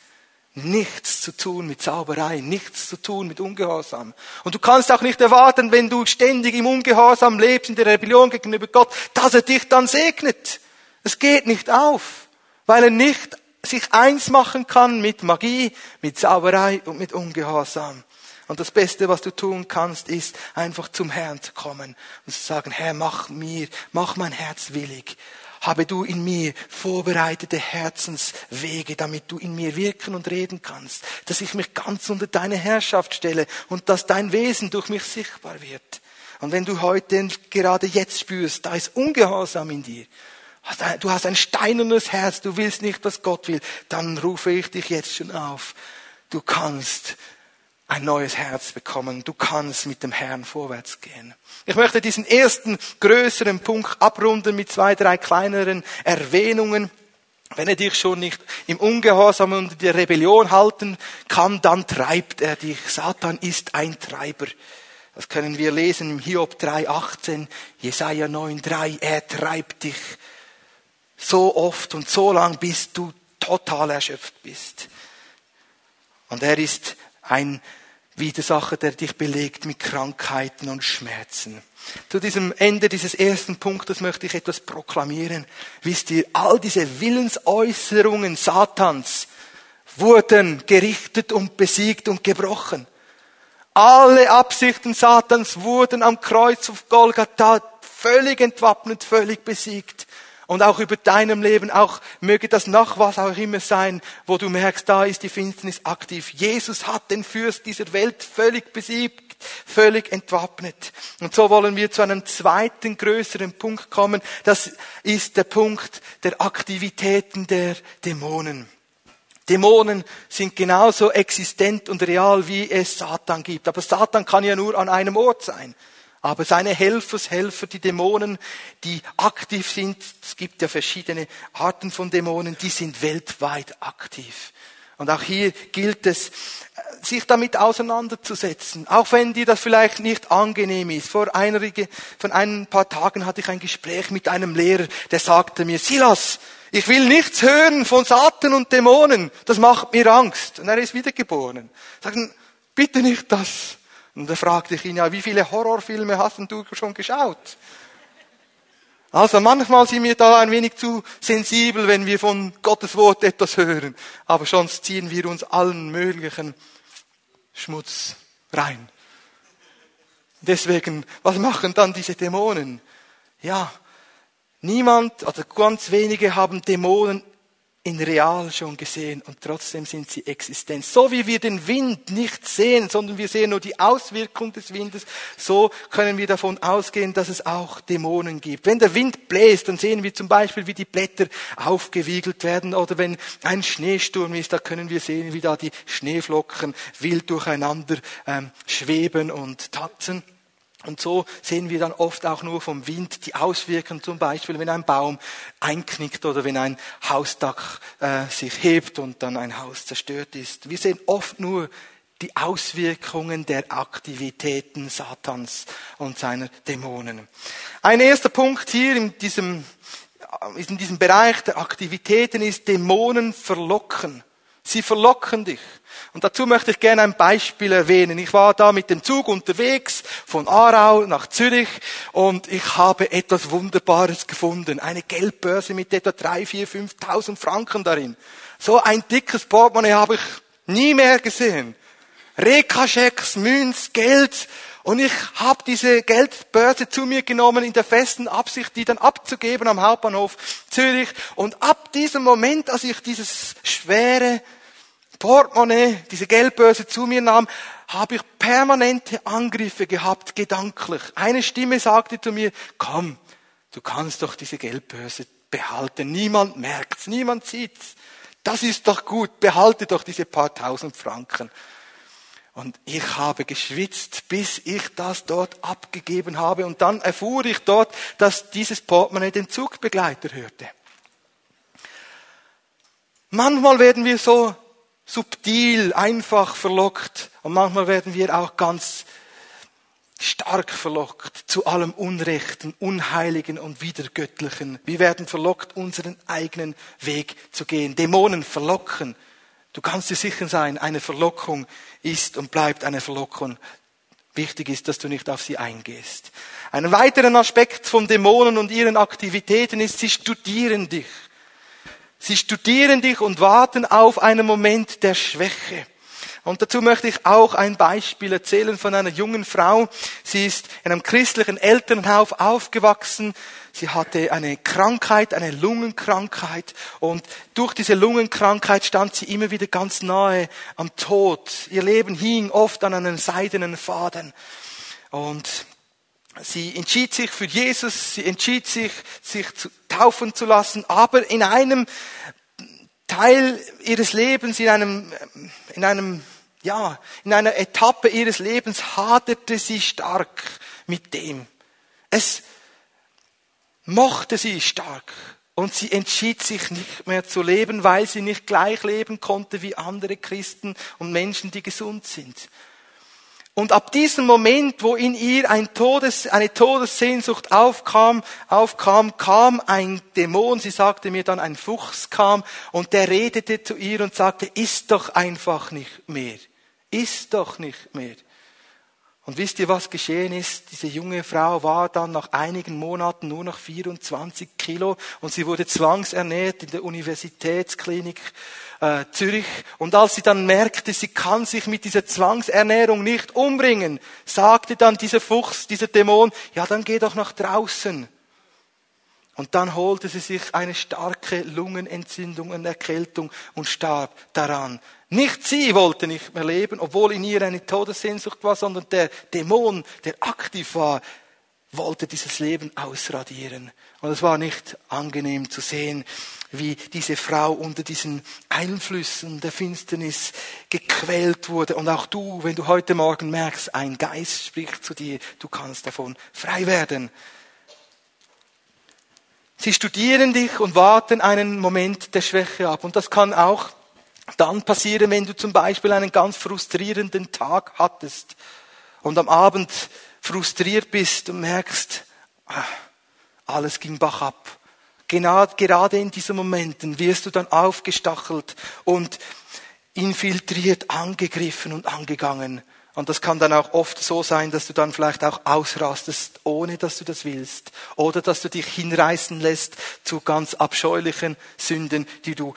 nichts zu tun mit Zauberei, nichts zu tun mit Ungehorsam. Und du kannst auch nicht erwarten, wenn du ständig im Ungehorsam lebst, in der Rebellion gegenüber Gott, dass er dich dann segnet. Es geht nicht auf, weil er nicht sich eins machen kann mit Magie, mit Zauberei und mit Ungehorsam. Und das Beste, was du tun kannst, ist einfach zum Herrn zu kommen und zu sagen, Herr, mach mir, mach mein Herz willig habe du in mir vorbereitete Herzenswege, damit du in mir wirken und reden kannst, dass ich mich ganz unter deine Herrschaft stelle und dass dein Wesen durch mich sichtbar wird. Und wenn du heute gerade jetzt spürst, da ist Ungehorsam in dir, du hast ein steinernes Herz, du willst nicht, was Gott will, dann rufe ich dich jetzt schon auf. Du kannst ein neues Herz bekommen. Du kannst mit dem Herrn vorwärts gehen. Ich möchte diesen ersten größeren Punkt abrunden mit zwei, drei kleineren Erwähnungen. Wenn er dich schon nicht im Ungehorsam und der Rebellion halten kann, dann treibt er dich. Satan ist ein Treiber. Das können wir lesen im Hiob 3,18, Jesaja 9,3. Er treibt dich so oft und so lang, bis du total erschöpft bist. Und er ist ein Widersacher, der dich belegt mit Krankheiten und Schmerzen. Zu diesem Ende dieses ersten Punktes möchte ich etwas proklamieren. Wisst ihr, all diese Willensäußerungen Satans wurden gerichtet und besiegt und gebrochen. Alle Absichten Satans wurden am Kreuz auf Golgatha völlig entwappnet, völlig besiegt und auch über deinem Leben, auch möge das nach was auch immer sein, wo du merkst, da ist die Finsternis aktiv. Jesus hat den Fürst dieser Welt völlig besiegt, völlig entwappnet. Und so wollen wir zu einem zweiten größeren Punkt kommen. Das ist der Punkt der Aktivitäten der Dämonen. Dämonen sind genauso existent und real, wie es Satan gibt. Aber Satan kann ja nur an einem Ort sein. Aber seine Helfershelfer, die Dämonen, die aktiv sind, es gibt ja verschiedene Arten von Dämonen, die sind weltweit aktiv. Und auch hier gilt es, sich damit auseinanderzusetzen, auch wenn dir das vielleicht nicht angenehm ist. Vor einige, von ein paar Tagen hatte ich ein Gespräch mit einem Lehrer, der sagte mir, Silas, ich will nichts hören von Satan und Dämonen, das macht mir Angst. Und er ist wiedergeboren. Sagen, bitte nicht das. Und da fragte ich ihn, ja, wie viele Horrorfilme hast du schon geschaut? Also manchmal sind wir da ein wenig zu sensibel, wenn wir von Gottes Wort etwas hören. Aber sonst ziehen wir uns allen möglichen Schmutz rein. Deswegen, was machen dann diese Dämonen? Ja, niemand oder ganz wenige haben Dämonen in real schon gesehen und trotzdem sind sie existent. So wie wir den Wind nicht sehen, sondern wir sehen nur die Auswirkung des Windes, so können wir davon ausgehen, dass es auch Dämonen gibt. Wenn der Wind bläst, dann sehen wir zum Beispiel, wie die Blätter aufgewiegelt werden oder wenn ein Schneesturm ist, da können wir sehen, wie da die Schneeflocken wild durcheinander ähm, schweben und tanzen. Und so sehen wir dann oft auch nur vom Wind die Auswirkungen, zum Beispiel wenn ein Baum einknickt oder wenn ein Hausdach äh, sich hebt und dann ein Haus zerstört ist. Wir sehen oft nur die Auswirkungen der Aktivitäten Satans und seiner Dämonen. Ein erster Punkt hier in diesem, in diesem Bereich der Aktivitäten ist Dämonen verlocken. Sie verlocken dich. Und dazu möchte ich gerne ein Beispiel erwähnen. Ich war da mit dem Zug unterwegs von Aarau nach Zürich und ich habe etwas Wunderbares gefunden. Eine Geldbörse mit etwa drei, vier, fünftausend Franken darin. So ein dickes Portemonnaie habe ich nie mehr gesehen. Rekaschecks, Münz, Geld. Und ich habe diese Geldbörse zu mir genommen in der festen Absicht, die dann abzugeben am Hauptbahnhof Zürich. Und ab diesem Moment, als ich dieses schwere Portemonnaie, diese Geldbörse zu mir nahm, habe ich permanente Angriffe gehabt, gedanklich. Eine Stimme sagte zu mir, komm, du kannst doch diese Geldbörse behalten. Niemand merkt's, niemand sieht's. Das ist doch gut, behalte doch diese paar tausend Franken. Und ich habe geschwitzt, bis ich das dort abgegeben habe. Und dann erfuhr ich dort, dass dieses Portemonnaie den Zugbegleiter hörte. Manchmal werden wir so subtil, einfach verlockt. Und manchmal werden wir auch ganz stark verlockt zu allem Unrechten, Unheiligen und Widergöttlichen. Wir werden verlockt, unseren eigenen Weg zu gehen. Dämonen verlocken. Du kannst dir sicher sein, eine Verlockung ist und bleibt eine Verlockung. Wichtig ist, dass du nicht auf sie eingehst. Ein weiterer Aspekt von Dämonen und ihren Aktivitäten ist, sie studieren dich. Sie studieren dich und warten auf einen Moment der Schwäche. Und dazu möchte ich auch ein Beispiel erzählen von einer jungen Frau. Sie ist in einem christlichen Elternhaus aufgewachsen. Sie hatte eine Krankheit, eine Lungenkrankheit. Und durch diese Lungenkrankheit stand sie immer wieder ganz nahe am Tod. Ihr Leben hing oft an einem seidenen Faden. Und Sie entschied sich für Jesus, sie entschied sich, sich zu taufen zu lassen, aber in einem Teil ihres Lebens, in einem, in einem, ja, in einer Etappe ihres Lebens haderte sie stark mit dem. Es mochte sie stark und sie entschied sich nicht mehr zu leben, weil sie nicht gleich leben konnte wie andere Christen und Menschen, die gesund sind. Und ab diesem Moment, wo in ihr ein Todes, eine Todessehnsucht aufkam, aufkam, kam ein Dämon, sie sagte mir dann, ein Fuchs kam und der redete zu ihr und sagte, ist doch einfach nicht mehr. Ist doch nicht mehr. Und wisst ihr, was geschehen ist? Diese junge Frau war dann nach einigen Monaten nur noch 24 Kilo und sie wurde zwangsernährt in der Universitätsklinik äh, Zürich. Und als sie dann merkte, sie kann sich mit dieser Zwangsernährung nicht umbringen, sagte dann dieser Fuchs, dieser Dämon, ja, dann geh doch nach draußen. Und dann holte sie sich eine starke Lungenentzündung und Erkältung und starb daran. Nicht sie wollte nicht mehr leben, obwohl in ihr eine Todessehnsucht war, sondern der Dämon, der aktiv war, wollte dieses Leben ausradieren. Und es war nicht angenehm zu sehen, wie diese Frau unter diesen Einflüssen der Finsternis gequält wurde. Und auch du, wenn du heute Morgen merkst, ein Geist spricht zu dir, du kannst davon frei werden. Sie studieren dich und warten einen Moment der Schwäche ab. Und das kann auch dann passieren, wenn du zum Beispiel einen ganz frustrierenden Tag hattest und am Abend frustriert bist und merkst, ah, alles ging bach ab. Gerade in diesen Momenten wirst du dann aufgestachelt und infiltriert, angegriffen und angegangen. Und das kann dann auch oft so sein, dass du dann vielleicht auch ausrastest, ohne dass du das willst. Oder dass du dich hinreißen lässt zu ganz abscheulichen Sünden, die du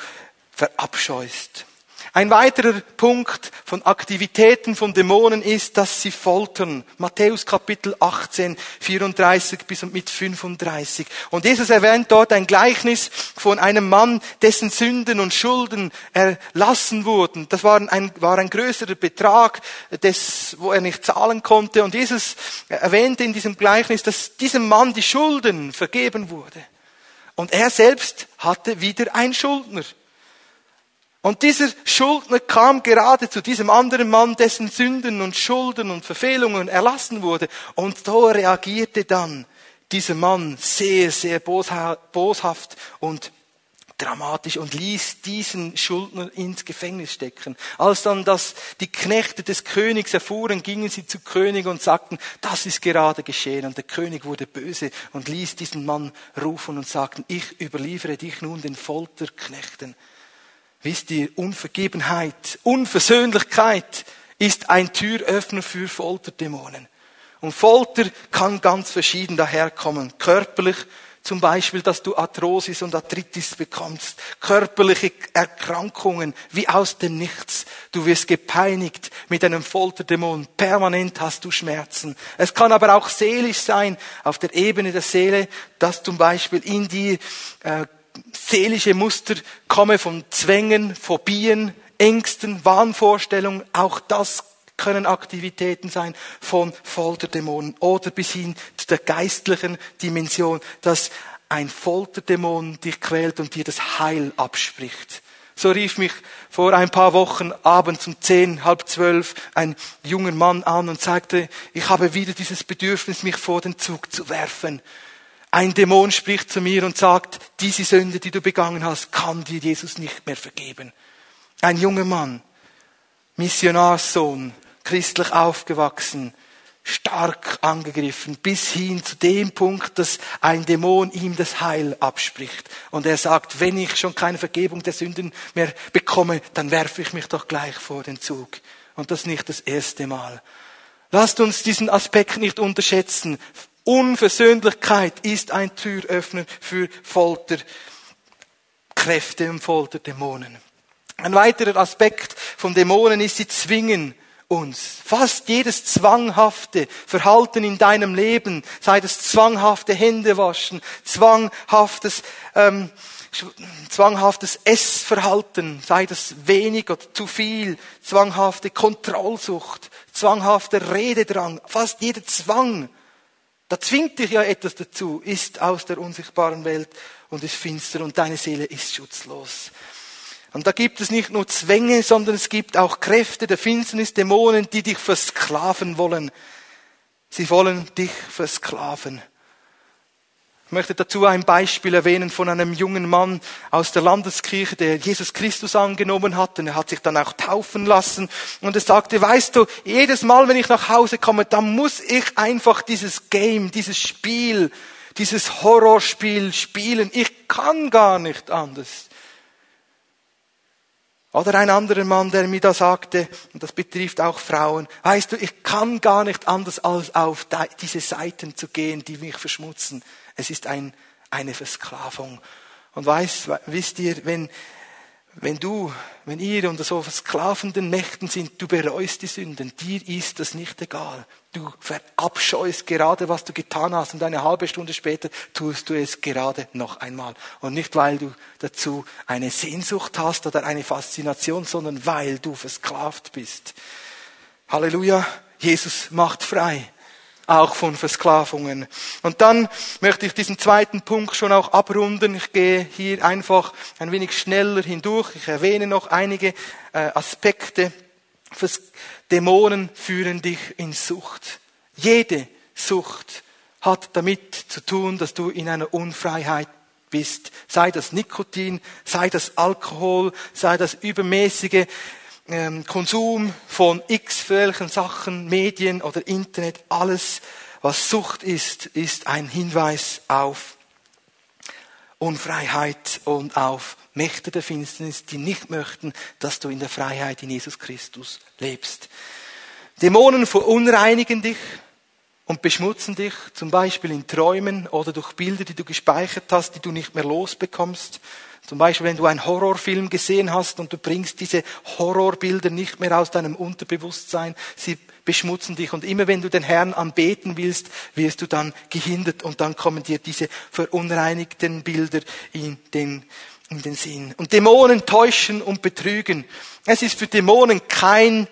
verabscheust. Ein weiterer Punkt von Aktivitäten von Dämonen ist, dass sie foltern. Matthäus Kapitel 18, 34 bis und mit 35. Und Jesus erwähnt dort ein Gleichnis von einem Mann, dessen Sünden und Schulden erlassen wurden. Das war ein, war ein größerer Betrag, des, wo er nicht zahlen konnte. Und Jesus erwähnte in diesem Gleichnis, dass diesem Mann die Schulden vergeben wurde. Und er selbst hatte wieder ein Schuldner. Und dieser Schuldner kam gerade zu diesem anderen Mann, dessen Sünden und Schulden und Verfehlungen erlassen wurde. Und so reagierte dann dieser Mann sehr, sehr boshaft und dramatisch und ließ diesen Schuldner ins Gefängnis stecken. Als dann das die Knechte des Königs erfuhren, gingen sie zu König und sagten, das ist gerade geschehen. Und der König wurde böse und ließ diesen Mann rufen und sagten, ich überliefere dich nun den Folterknechten. Wisst ihr, Unvergebenheit, Unversöhnlichkeit ist ein Türöffner für Folterdämonen. Und Folter kann ganz verschieden daherkommen. Körperlich zum Beispiel, dass du Arthrosis und Arthritis bekommst. Körperliche Erkrankungen wie aus dem Nichts. Du wirst gepeinigt mit einem Folterdämon. Permanent hast du Schmerzen. Es kann aber auch seelisch sein, auf der Ebene der Seele, dass zum Beispiel in dir äh, seelische Muster komme von Zwängen, Phobien, Ängsten, Wahnvorstellungen. Auch das können Aktivitäten sein von Folterdämonen oder bis hin zu der geistlichen Dimension, dass ein Folterdämon dich quält und dir das Heil abspricht. So rief mich vor ein paar Wochen abends um zehn, halb zwölf ein junger Mann an und sagte, ich habe wieder dieses Bedürfnis, mich vor den Zug zu werfen. Ein Dämon spricht zu mir und sagt, diese Sünde, die du begangen hast, kann dir Jesus nicht mehr vergeben. Ein junger Mann, Missionarssohn, christlich aufgewachsen, stark angegriffen, bis hin zu dem Punkt, dass ein Dämon ihm das Heil abspricht. Und er sagt, wenn ich schon keine Vergebung der Sünden mehr bekomme, dann werfe ich mich doch gleich vor den Zug. Und das nicht das erste Mal. Lasst uns diesen Aspekt nicht unterschätzen. Unversöhnlichkeit ist ein Türöffner für Folterkräfte und Folterdämonen. Ein weiterer Aspekt von Dämonen ist, sie zwingen uns. Fast jedes zwanghafte Verhalten in deinem Leben, sei das zwanghafte Händewaschen, zwanghaftes, ähm, zwanghaftes Essverhalten, sei das wenig oder zu viel, zwanghafte Kontrollsucht, zwanghafter Rededrang, fast jeder Zwang da zwingt dich ja etwas dazu, ist aus der unsichtbaren Welt und ist finster und deine Seele ist schutzlos. Und da gibt es nicht nur Zwänge, sondern es gibt auch Kräfte der Finsternis, Dämonen, die dich versklaven wollen. Sie wollen dich versklaven. Ich möchte dazu ein Beispiel erwähnen von einem jungen Mann aus der Landeskirche, der Jesus Christus angenommen hat und er hat sich dann auch taufen lassen und er sagte, weißt du, jedes Mal, wenn ich nach Hause komme, dann muss ich einfach dieses Game, dieses Spiel, dieses Horrorspiel spielen. Ich kann gar nicht anders. Oder ein anderer Mann, der mir da sagte, und das betrifft auch Frauen, weißt du, ich kann gar nicht anders als auf diese Seiten zu gehen, die mich verschmutzen. Es ist ein, eine Versklavung. Und weiß, wisst ihr, wenn, wenn du, wenn ihr unter so versklavenden Mächten sind, du bereust die Sünden, dir ist das nicht egal. Du verabscheust gerade, was du getan hast und eine halbe Stunde später tust du es gerade noch einmal. Und nicht, weil du dazu eine Sehnsucht hast oder eine Faszination, sondern weil du versklavt bist. Halleluja, Jesus macht frei auch von Versklavungen. Und dann möchte ich diesen zweiten Punkt schon auch abrunden. Ich gehe hier einfach ein wenig schneller hindurch. Ich erwähne noch einige äh, Aspekte. Dämonen führen dich in Sucht. Jede Sucht hat damit zu tun, dass du in einer Unfreiheit bist. Sei das Nikotin, sei das Alkohol, sei das übermäßige ähm, Konsum von x welchen Sachen, Medien oder Internet, alles, was Sucht ist, ist ein Hinweis auf Unfreiheit und auf Mächte der Finsternis, die nicht möchten, dass du in der Freiheit in Jesus Christus lebst. Dämonen verunreinigen dich und beschmutzen dich, zum Beispiel in Träumen oder durch Bilder, die du gespeichert hast, die du nicht mehr losbekommst. Zum Beispiel, wenn du einen Horrorfilm gesehen hast und du bringst diese Horrorbilder nicht mehr aus deinem Unterbewusstsein, sie beschmutzen dich. Und immer wenn du den Herrn anbeten willst, wirst du dann gehindert und dann kommen dir diese verunreinigten Bilder in den, in den Sinn. Und Dämonen täuschen und betrügen. Es ist für Dämonen kein,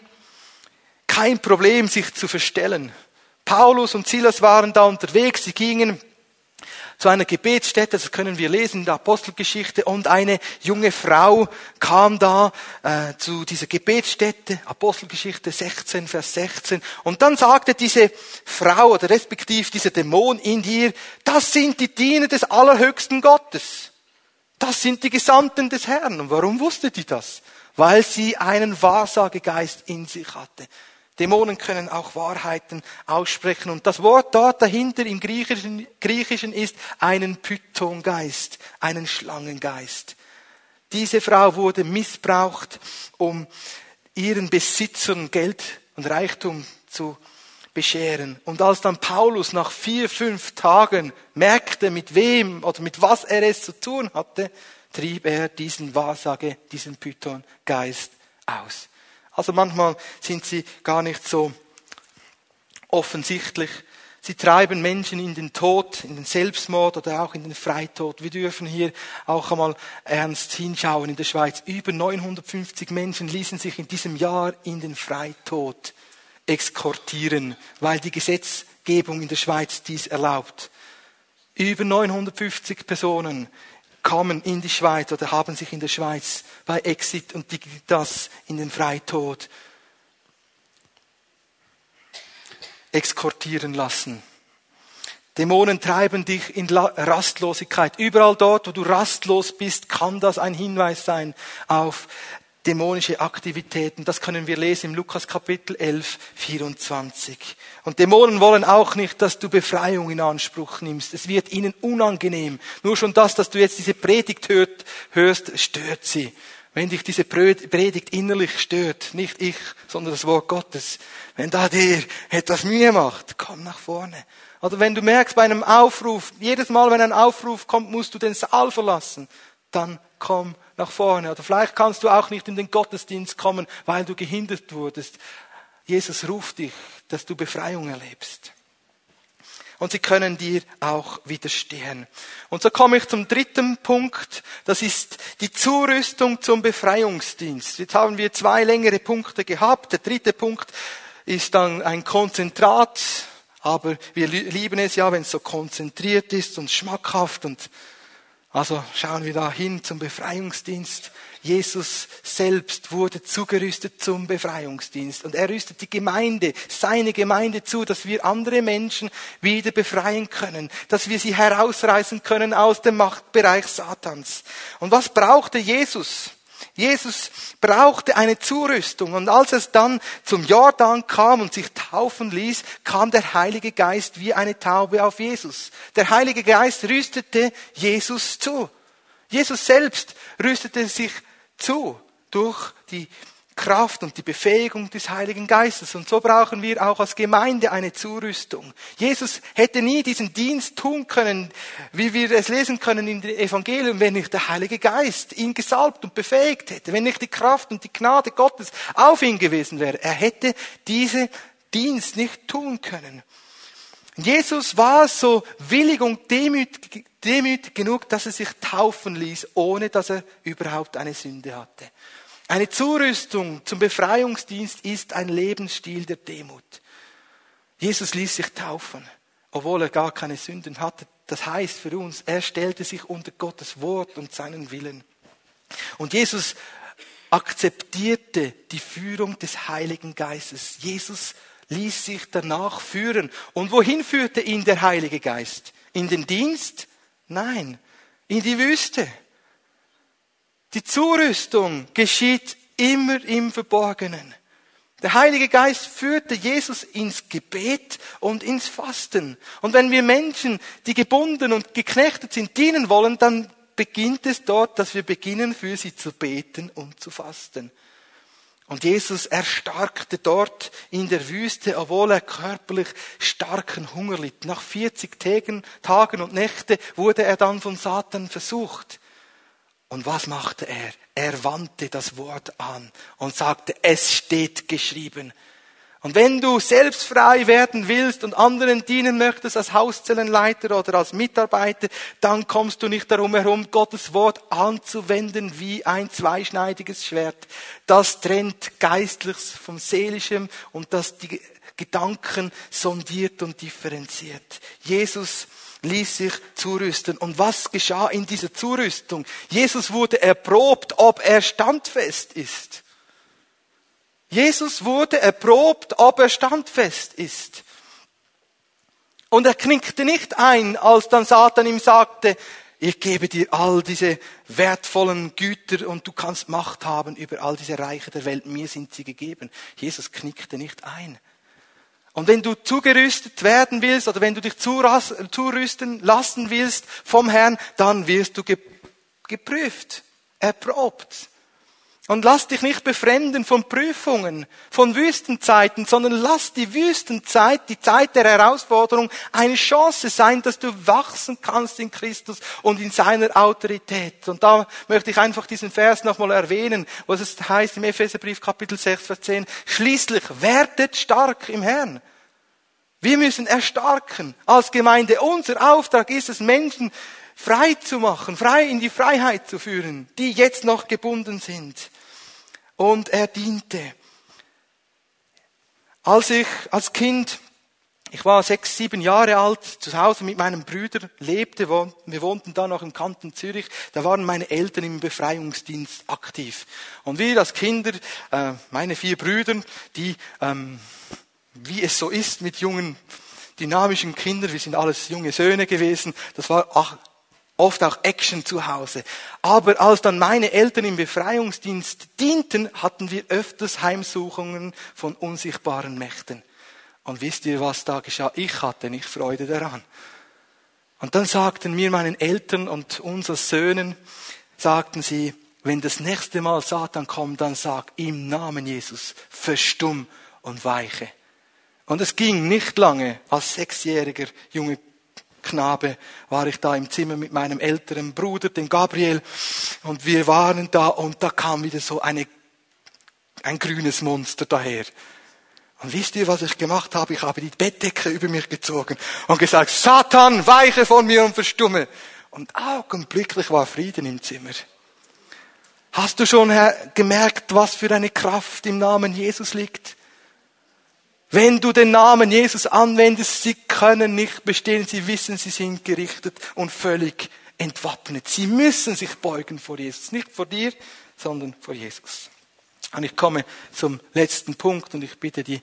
kein Problem, sich zu verstellen. Paulus und Silas waren da unterwegs, sie gingen zu einer Gebetsstätte, das können wir lesen in der Apostelgeschichte, und eine junge Frau kam da äh, zu dieser Gebetsstätte, Apostelgeschichte 16, Vers 16, und dann sagte diese Frau oder respektiv dieser Dämon in ihr, das sind die Diener des allerhöchsten Gottes. Das sind die Gesandten des Herrn. Und warum wusste die das? Weil sie einen Wahrsagegeist in sich hatte. Dämonen können auch Wahrheiten aussprechen. Und das Wort dort dahinter im Griechischen, Griechischen ist einen Pythongeist, einen Schlangengeist. Diese Frau wurde missbraucht, um ihren Besitzern Geld und Reichtum zu bescheren. Und als dann Paulus nach vier, fünf Tagen merkte, mit wem oder mit was er es zu tun hatte, trieb er diesen Wahrsage, diesen Python-Geist aus. Also manchmal sind sie gar nicht so offensichtlich. Sie treiben Menschen in den Tod, in den Selbstmord oder auch in den Freitod. Wir dürfen hier auch einmal ernst hinschauen in der Schweiz. Über 950 Menschen ließen sich in diesem Jahr in den Freitod exkortieren, weil die Gesetzgebung in der Schweiz dies erlaubt. Über 950 Personen kommen in die Schweiz oder haben sich in der Schweiz bei Exit und Dignitas in den Freitod exkortieren lassen. Dämonen treiben dich in Rastlosigkeit. Überall dort, wo du rastlos bist, kann das ein Hinweis sein auf dämonische Aktivitäten. Das können wir lesen im Lukas Kapitel 11, 24. Und Dämonen wollen auch nicht, dass du Befreiung in Anspruch nimmst. Es wird ihnen unangenehm. Nur schon das, dass du jetzt diese Predigt hört, hörst, stört sie. Wenn dich diese Predigt innerlich stört, nicht ich, sondern das Wort Gottes, wenn da dir etwas Mühe macht, komm nach vorne. Oder wenn du merkst bei einem Aufruf, jedes Mal, wenn ein Aufruf kommt, musst du den Saal verlassen, dann komm nach vorne. Oder vielleicht kannst du auch nicht in den Gottesdienst kommen, weil du gehindert wurdest. Jesus ruft dich, dass du Befreiung erlebst. Und sie können dir auch widerstehen. Und so komme ich zum dritten Punkt. Das ist die Zurüstung zum Befreiungsdienst. Jetzt haben wir zwei längere Punkte gehabt. Der dritte Punkt ist dann ein Konzentrat. Aber wir lieben es ja, wenn es so konzentriert ist und schmackhaft und also schauen wir da hin zum Befreiungsdienst. Jesus selbst wurde zugerüstet zum Befreiungsdienst und er rüstet die Gemeinde, seine Gemeinde zu, dass wir andere Menschen wieder befreien können, dass wir sie herausreißen können aus dem Machtbereich Satans. Und was brauchte Jesus? Jesus brauchte eine Zurüstung und als es dann zum Jordan kam und sich taufen ließ, kam der Heilige Geist wie eine Taube auf Jesus. Der Heilige Geist rüstete Jesus zu. Jesus selbst rüstete sich zu durch die Kraft und die Befähigung des Heiligen Geistes. Und so brauchen wir auch als Gemeinde eine Zurüstung. Jesus hätte nie diesen Dienst tun können, wie wir es lesen können in den Evangelium, wenn nicht der Heilige Geist ihn gesalbt und befähigt hätte, wenn nicht die Kraft und die Gnade Gottes auf ihn gewesen wäre. Er hätte diese Dienst nicht tun können. Jesus war so willig und demütig, demütig genug, dass er sich taufen ließ, ohne dass er überhaupt eine Sünde hatte. Eine Zurüstung zum Befreiungsdienst ist ein Lebensstil der Demut. Jesus ließ sich taufen, obwohl er gar keine Sünden hatte. Das heißt für uns, er stellte sich unter Gottes Wort und seinen Willen. Und Jesus akzeptierte die Führung des Heiligen Geistes. Jesus ließ sich danach führen. Und wohin führte ihn der Heilige Geist? In den Dienst? Nein. in die Wüste. Die Zurüstung geschieht immer im Verborgenen. Der Heilige Geist führte Jesus ins Gebet und ins Fasten. Und wenn wir Menschen, die gebunden und geknechtet sind, dienen wollen, dann beginnt es dort, dass wir beginnen, für sie zu beten und zu fasten. Und Jesus erstarkte dort in der Wüste, obwohl er körperlich starken Hunger litt. Nach 40 Tagen, und Nächte wurde er dann von Satan versucht. Und was machte er? Er wandte das Wort an und sagte, es steht geschrieben. Und wenn du selbst frei werden willst und anderen dienen möchtest als Hauszellenleiter oder als Mitarbeiter, dann kommst du nicht darum herum, Gottes Wort anzuwenden wie ein zweischneidiges Schwert. Das trennt Geistliches vom Seelischem und das die Gedanken sondiert und differenziert. Jesus ließ sich zurüsten. Und was geschah in dieser Zurüstung? Jesus wurde erprobt, ob er standfest ist. Jesus wurde erprobt, ob er standfest ist. Und er knickte nicht ein, als dann Satan ihm sagte, ich gebe dir all diese wertvollen Güter und du kannst Macht haben über all diese Reiche der Welt. Mir sind sie gegeben. Jesus knickte nicht ein. Und wenn du zugerüstet werden willst oder wenn du dich zurüsten lassen willst vom Herrn, dann wirst du geprüft, erprobt. Und lass dich nicht befremden von Prüfungen, von Wüstenzeiten, sondern lass die Wüstenzeit, die Zeit der Herausforderung, eine Chance sein, dass du wachsen kannst in Christus und in seiner Autorität. Und da möchte ich einfach diesen Vers nochmal erwähnen, was es heißt im Epheserbrief Kapitel 6, Vers 10. Schließlich werdet stark im Herrn. Wir müssen erstarken als Gemeinde. Unser Auftrag ist es, Menschen frei zu machen, frei in die Freiheit zu führen, die jetzt noch gebunden sind und er diente. Als ich als Kind, ich war sechs, sieben Jahre alt, zu Hause mit meinem Bruder lebte, wir wohnten da noch im Kanton Zürich, da waren meine Eltern im Befreiungsdienst aktiv. Und wir als Kinder, äh, meine vier Brüder, die, ähm, wie es so ist mit jungen, dynamischen Kindern, wir sind alles junge Söhne gewesen, das war oft auch Action zu Hause. Aber als dann meine Eltern im Befreiungsdienst dienten, hatten wir öfters Heimsuchungen von unsichtbaren Mächten. Und wisst ihr, was da geschah? Ich hatte nicht Freude daran. Und dann sagten mir meinen Eltern und uns als Söhnen, sagten sie, wenn das nächste Mal Satan kommt, dann sag im Namen Jesus, verstumm und weiche. Und es ging nicht lange, als sechsjähriger junge Knabe war ich da im Zimmer mit meinem älteren Bruder, dem Gabriel, und wir waren da und da kam wieder so eine, ein grünes Monster daher. Und wisst ihr, was ich gemacht habe? Ich habe die Bettdecke über mich gezogen und gesagt, Satan, weiche von mir und verstumme. Und augenblicklich war Frieden im Zimmer. Hast du schon gemerkt, was für eine Kraft im Namen Jesus liegt? Wenn du den Namen Jesus anwendest, sie können nicht bestehen, sie wissen, sie sind gerichtet und völlig entwappnet. Sie müssen sich beugen vor Jesus, nicht vor dir, sondern vor Jesus. Und ich komme zum letzten Punkt und ich bitte die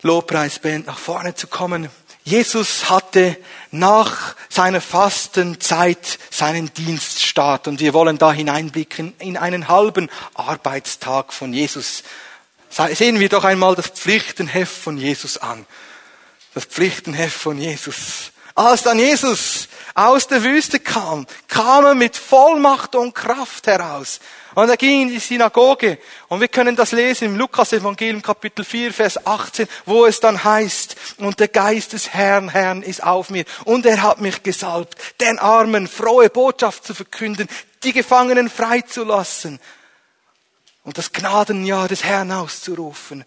Lobpreisband nach vorne zu kommen. Jesus hatte nach seiner Fastenzeit seinen Dienststart und wir wollen da hineinblicken in einen halben Arbeitstag von Jesus. Sehen wir doch einmal das Pflichtenheft von Jesus an. Das Pflichtenheft von Jesus. Als dann Jesus aus der Wüste kam, kam er mit Vollmacht und Kraft heraus. Und er ging in die Synagoge. Und wir können das lesen im Lukas-Evangelium Kapitel 4, Vers 18, wo es dann heißt, und der Geist des Herrn, Herrn ist auf mir. Und er hat mich gesalbt, den Armen frohe Botschaft zu verkünden, die Gefangenen freizulassen und das Gnadenjahr des Herrn auszurufen.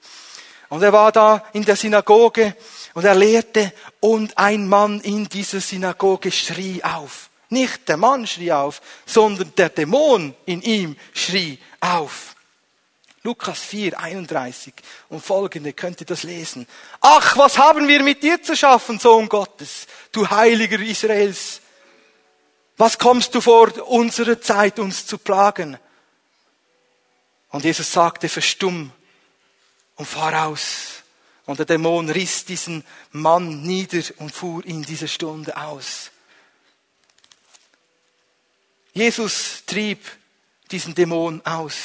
Und er war da in der Synagoge und er lehrte und ein Mann in dieser Synagoge schrie auf. Nicht der Mann schrie auf, sondern der Dämon in ihm schrie auf. Lukas 4, 31 und folgende könnt ihr das lesen. Ach, was haben wir mit dir zu schaffen, Sohn Gottes, du Heiliger Israels? Was kommst du vor unserer Zeit uns zu plagen? Und Jesus sagte, verstumm und fahr aus. Und der Dämon riss diesen Mann nieder und fuhr in dieser Stunde aus. Jesus trieb diesen Dämon aus.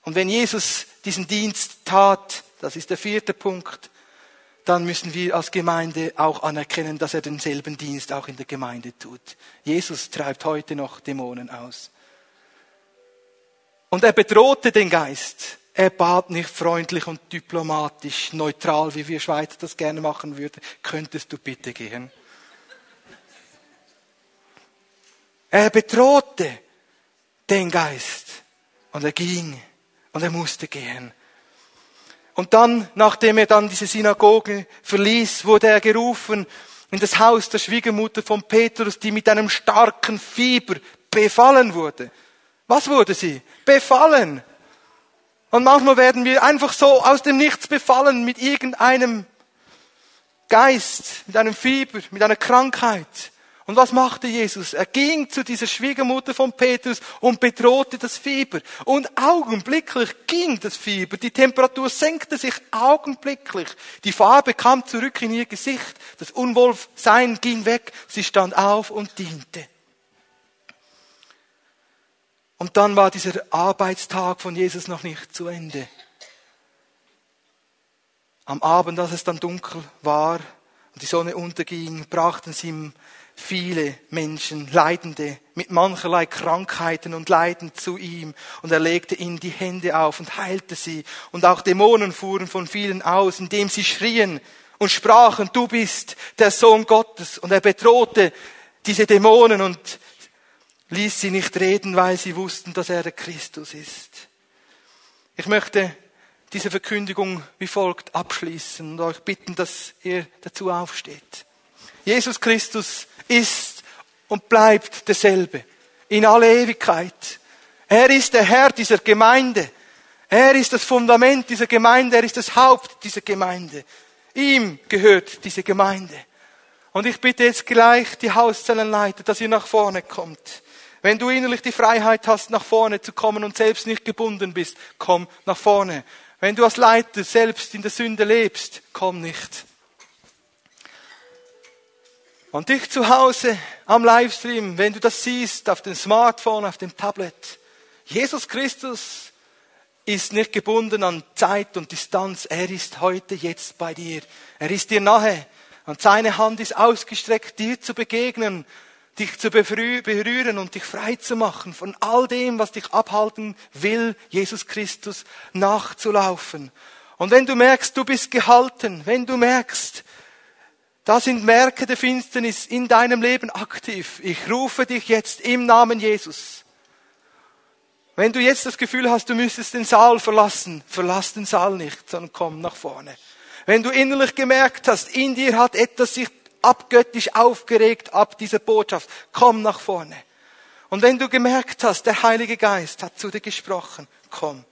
Und wenn Jesus diesen Dienst tat, das ist der vierte Punkt, dann müssen wir als Gemeinde auch anerkennen, dass er denselben Dienst auch in der Gemeinde tut. Jesus treibt heute noch Dämonen aus. Und er bedrohte den Geist. Er bat nicht freundlich und diplomatisch, neutral, wie wir Schweizer das gerne machen würden. Könntest du bitte gehen? Er bedrohte den Geist. Und er ging. Und er musste gehen. Und dann, nachdem er dann diese Synagoge verließ, wurde er gerufen in das Haus der Schwiegermutter von Petrus, die mit einem starken Fieber befallen wurde. Was wurde sie? Befallen. Und manchmal werden wir einfach so aus dem Nichts befallen mit irgendeinem Geist, mit einem Fieber, mit einer Krankheit. Und was machte Jesus? Er ging zu dieser Schwiegermutter von Petrus und bedrohte das Fieber. Und augenblicklich ging das Fieber. Die Temperatur senkte sich augenblicklich. Die Farbe kam zurück in ihr Gesicht. Das Unwohlsein ging weg. Sie stand auf und diente. Und dann war dieser Arbeitstag von Jesus noch nicht zu Ende. Am Abend, als es dann dunkel war und die Sonne unterging, brachten sie ihm viele Menschen, Leidende, mit mancherlei Krankheiten und Leiden zu ihm. Und er legte ihnen die Hände auf und heilte sie. Und auch Dämonen fuhren von vielen aus, indem sie schrien und sprachen, du bist der Sohn Gottes. Und er bedrohte diese Dämonen und ließ sie nicht reden, weil sie wussten, dass er der Christus ist. Ich möchte diese Verkündigung wie folgt abschließen und euch bitten, dass ihr dazu aufsteht. Jesus Christus ist und bleibt derselbe in alle Ewigkeit. Er ist der Herr dieser Gemeinde. Er ist das Fundament dieser Gemeinde. Er ist das Haupt dieser Gemeinde. Ihm gehört diese Gemeinde. Und ich bitte jetzt gleich die Hauszellenleiter, dass ihr nach vorne kommt. Wenn du innerlich die Freiheit hast, nach vorne zu kommen und selbst nicht gebunden bist, komm nach vorne. Wenn du als Leiter selbst in der Sünde lebst, komm nicht. Und dich zu Hause am Livestream, wenn du das siehst, auf dem Smartphone, auf dem Tablet. Jesus Christus ist nicht gebunden an Zeit und Distanz. Er ist heute, jetzt bei dir. Er ist dir nahe. Und seine Hand ist ausgestreckt, dir zu begegnen, dich zu berühren und dich frei zu machen von all dem, was dich abhalten will, Jesus Christus nachzulaufen. Und wenn du merkst, du bist gehalten, wenn du merkst, da sind Merke der Finsternis in deinem Leben aktiv. Ich rufe dich jetzt im Namen Jesus. Wenn du jetzt das Gefühl hast, du müsstest den Saal verlassen, verlass den Saal nicht, sondern komm nach vorne. Wenn du innerlich gemerkt hast, in dir hat etwas sich abgöttisch aufgeregt ab dieser Botschaft, komm nach vorne. Und wenn du gemerkt hast, der Heilige Geist hat zu dir gesprochen, komm.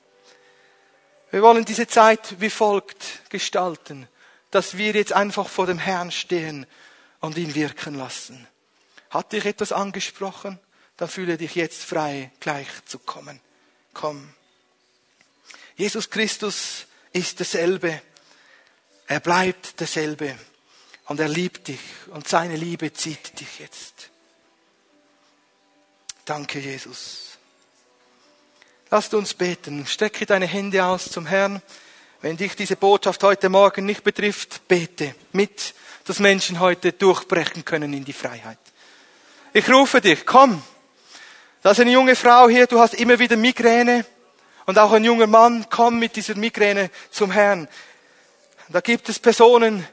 Wir wollen diese Zeit wie folgt gestalten dass wir jetzt einfach vor dem Herrn stehen und ihn wirken lassen. Hat dich etwas angesprochen? Dann fühle dich jetzt frei, gleich zu kommen. Komm. Jesus Christus ist derselbe. Er bleibt derselbe. Und er liebt dich. Und seine Liebe zieht dich jetzt. Danke, Jesus. Lasst uns beten. Strecke deine Hände aus zum Herrn. Wenn dich diese Botschaft heute Morgen nicht betrifft, bete mit, dass Menschen heute durchbrechen können in die Freiheit. Ich rufe dich, komm. Da ist eine junge Frau hier, du hast immer wieder Migräne. Und auch ein junger Mann, komm mit dieser Migräne zum Herrn. Da gibt es Personen,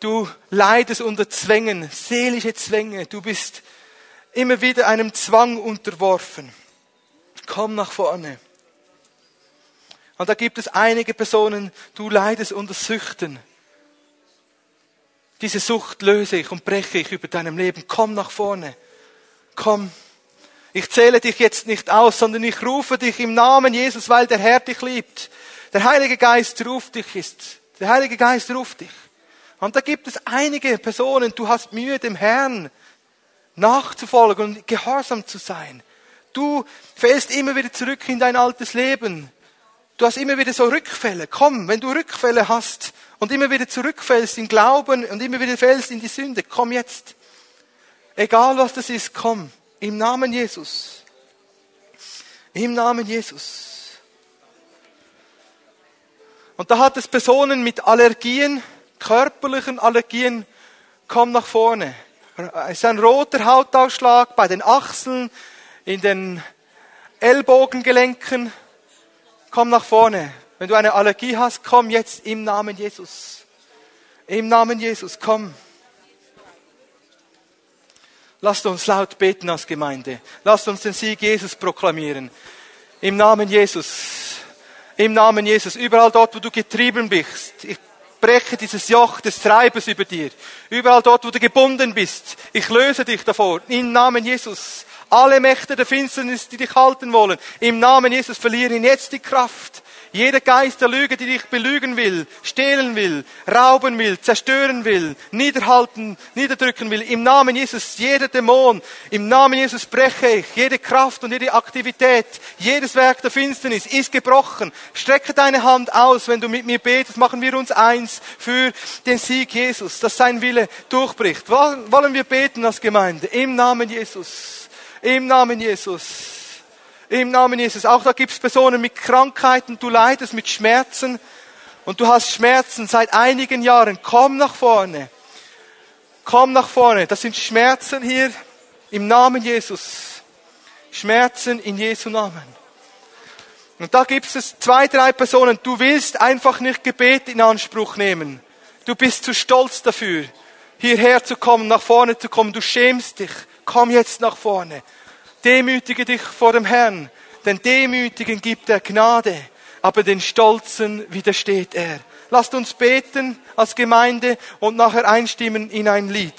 du leidest unter Zwängen, seelische Zwänge. Du bist immer wieder einem Zwang unterworfen. Komm nach vorne. Und da gibt es einige Personen, du leidest unter Süchten. Diese Sucht löse ich und breche ich über deinem Leben. Komm nach vorne. Komm. Ich zähle dich jetzt nicht aus, sondern ich rufe dich im Namen Jesus, weil der Herr dich liebt. Der Heilige Geist ruft dich jetzt. Der Heilige Geist ruft dich. Und da gibt es einige Personen, du hast Mühe, dem Herrn nachzufolgen und gehorsam zu sein. Du fällst immer wieder zurück in dein altes Leben. Du hast immer wieder so Rückfälle. Komm, wenn du Rückfälle hast und immer wieder zurückfällst in Glauben und immer wieder fällst in die Sünde, komm jetzt. Egal was das ist, komm. Im Namen Jesus. Im Namen Jesus. Und da hat es Personen mit Allergien, körperlichen Allergien, komm nach vorne. Es ist ein roter Hautausschlag bei den Achseln, in den Ellbogengelenken. Komm nach vorne. Wenn du eine Allergie hast, komm jetzt im Namen Jesus. Im Namen Jesus, komm. Lasst uns laut beten als Gemeinde. Lasst uns den Sieg Jesus proklamieren. Im Namen Jesus. Im Namen Jesus. Überall dort, wo du getrieben bist. Ich breche dieses Joch des Treibers über dir. Überall dort, wo du gebunden bist. Ich löse dich davor. Im Namen Jesus. Alle Mächte der Finsternis, die dich halten wollen. Im Namen Jesus verlieren jetzt die Kraft. Jeder Geist der Lüge, die dich belügen will, stehlen will, rauben will, zerstören will, niederhalten, niederdrücken will, im Namen Jesus, jeder Dämon, im Namen Jesus breche ich, jede Kraft und jede Aktivität, jedes Werk der Finsternis ist gebrochen. Strecke deine Hand aus, wenn du mit mir betest, machen wir uns eins für den Sieg Jesus, dass sein Wille durchbricht. Wollen wir beten als Gemeinde? Im Namen Jesus. Im Namen Jesus. Im Namen Jesus. Auch da gibt es Personen mit Krankheiten, du leidest mit Schmerzen und du hast Schmerzen seit einigen Jahren. Komm nach vorne. Komm nach vorne. Das sind Schmerzen hier im Namen Jesus. Schmerzen in Jesu Namen. Und da gibt es zwei, drei Personen. Du willst einfach nicht Gebet in Anspruch nehmen. Du bist zu stolz dafür, hierher zu kommen, nach vorne zu kommen. Du schämst dich. Komm jetzt nach vorne. Demütige dich vor dem Herrn, denn Demütigen gibt er Gnade, aber den Stolzen widersteht er. Lasst uns beten als Gemeinde und nachher einstimmen in ein Lied.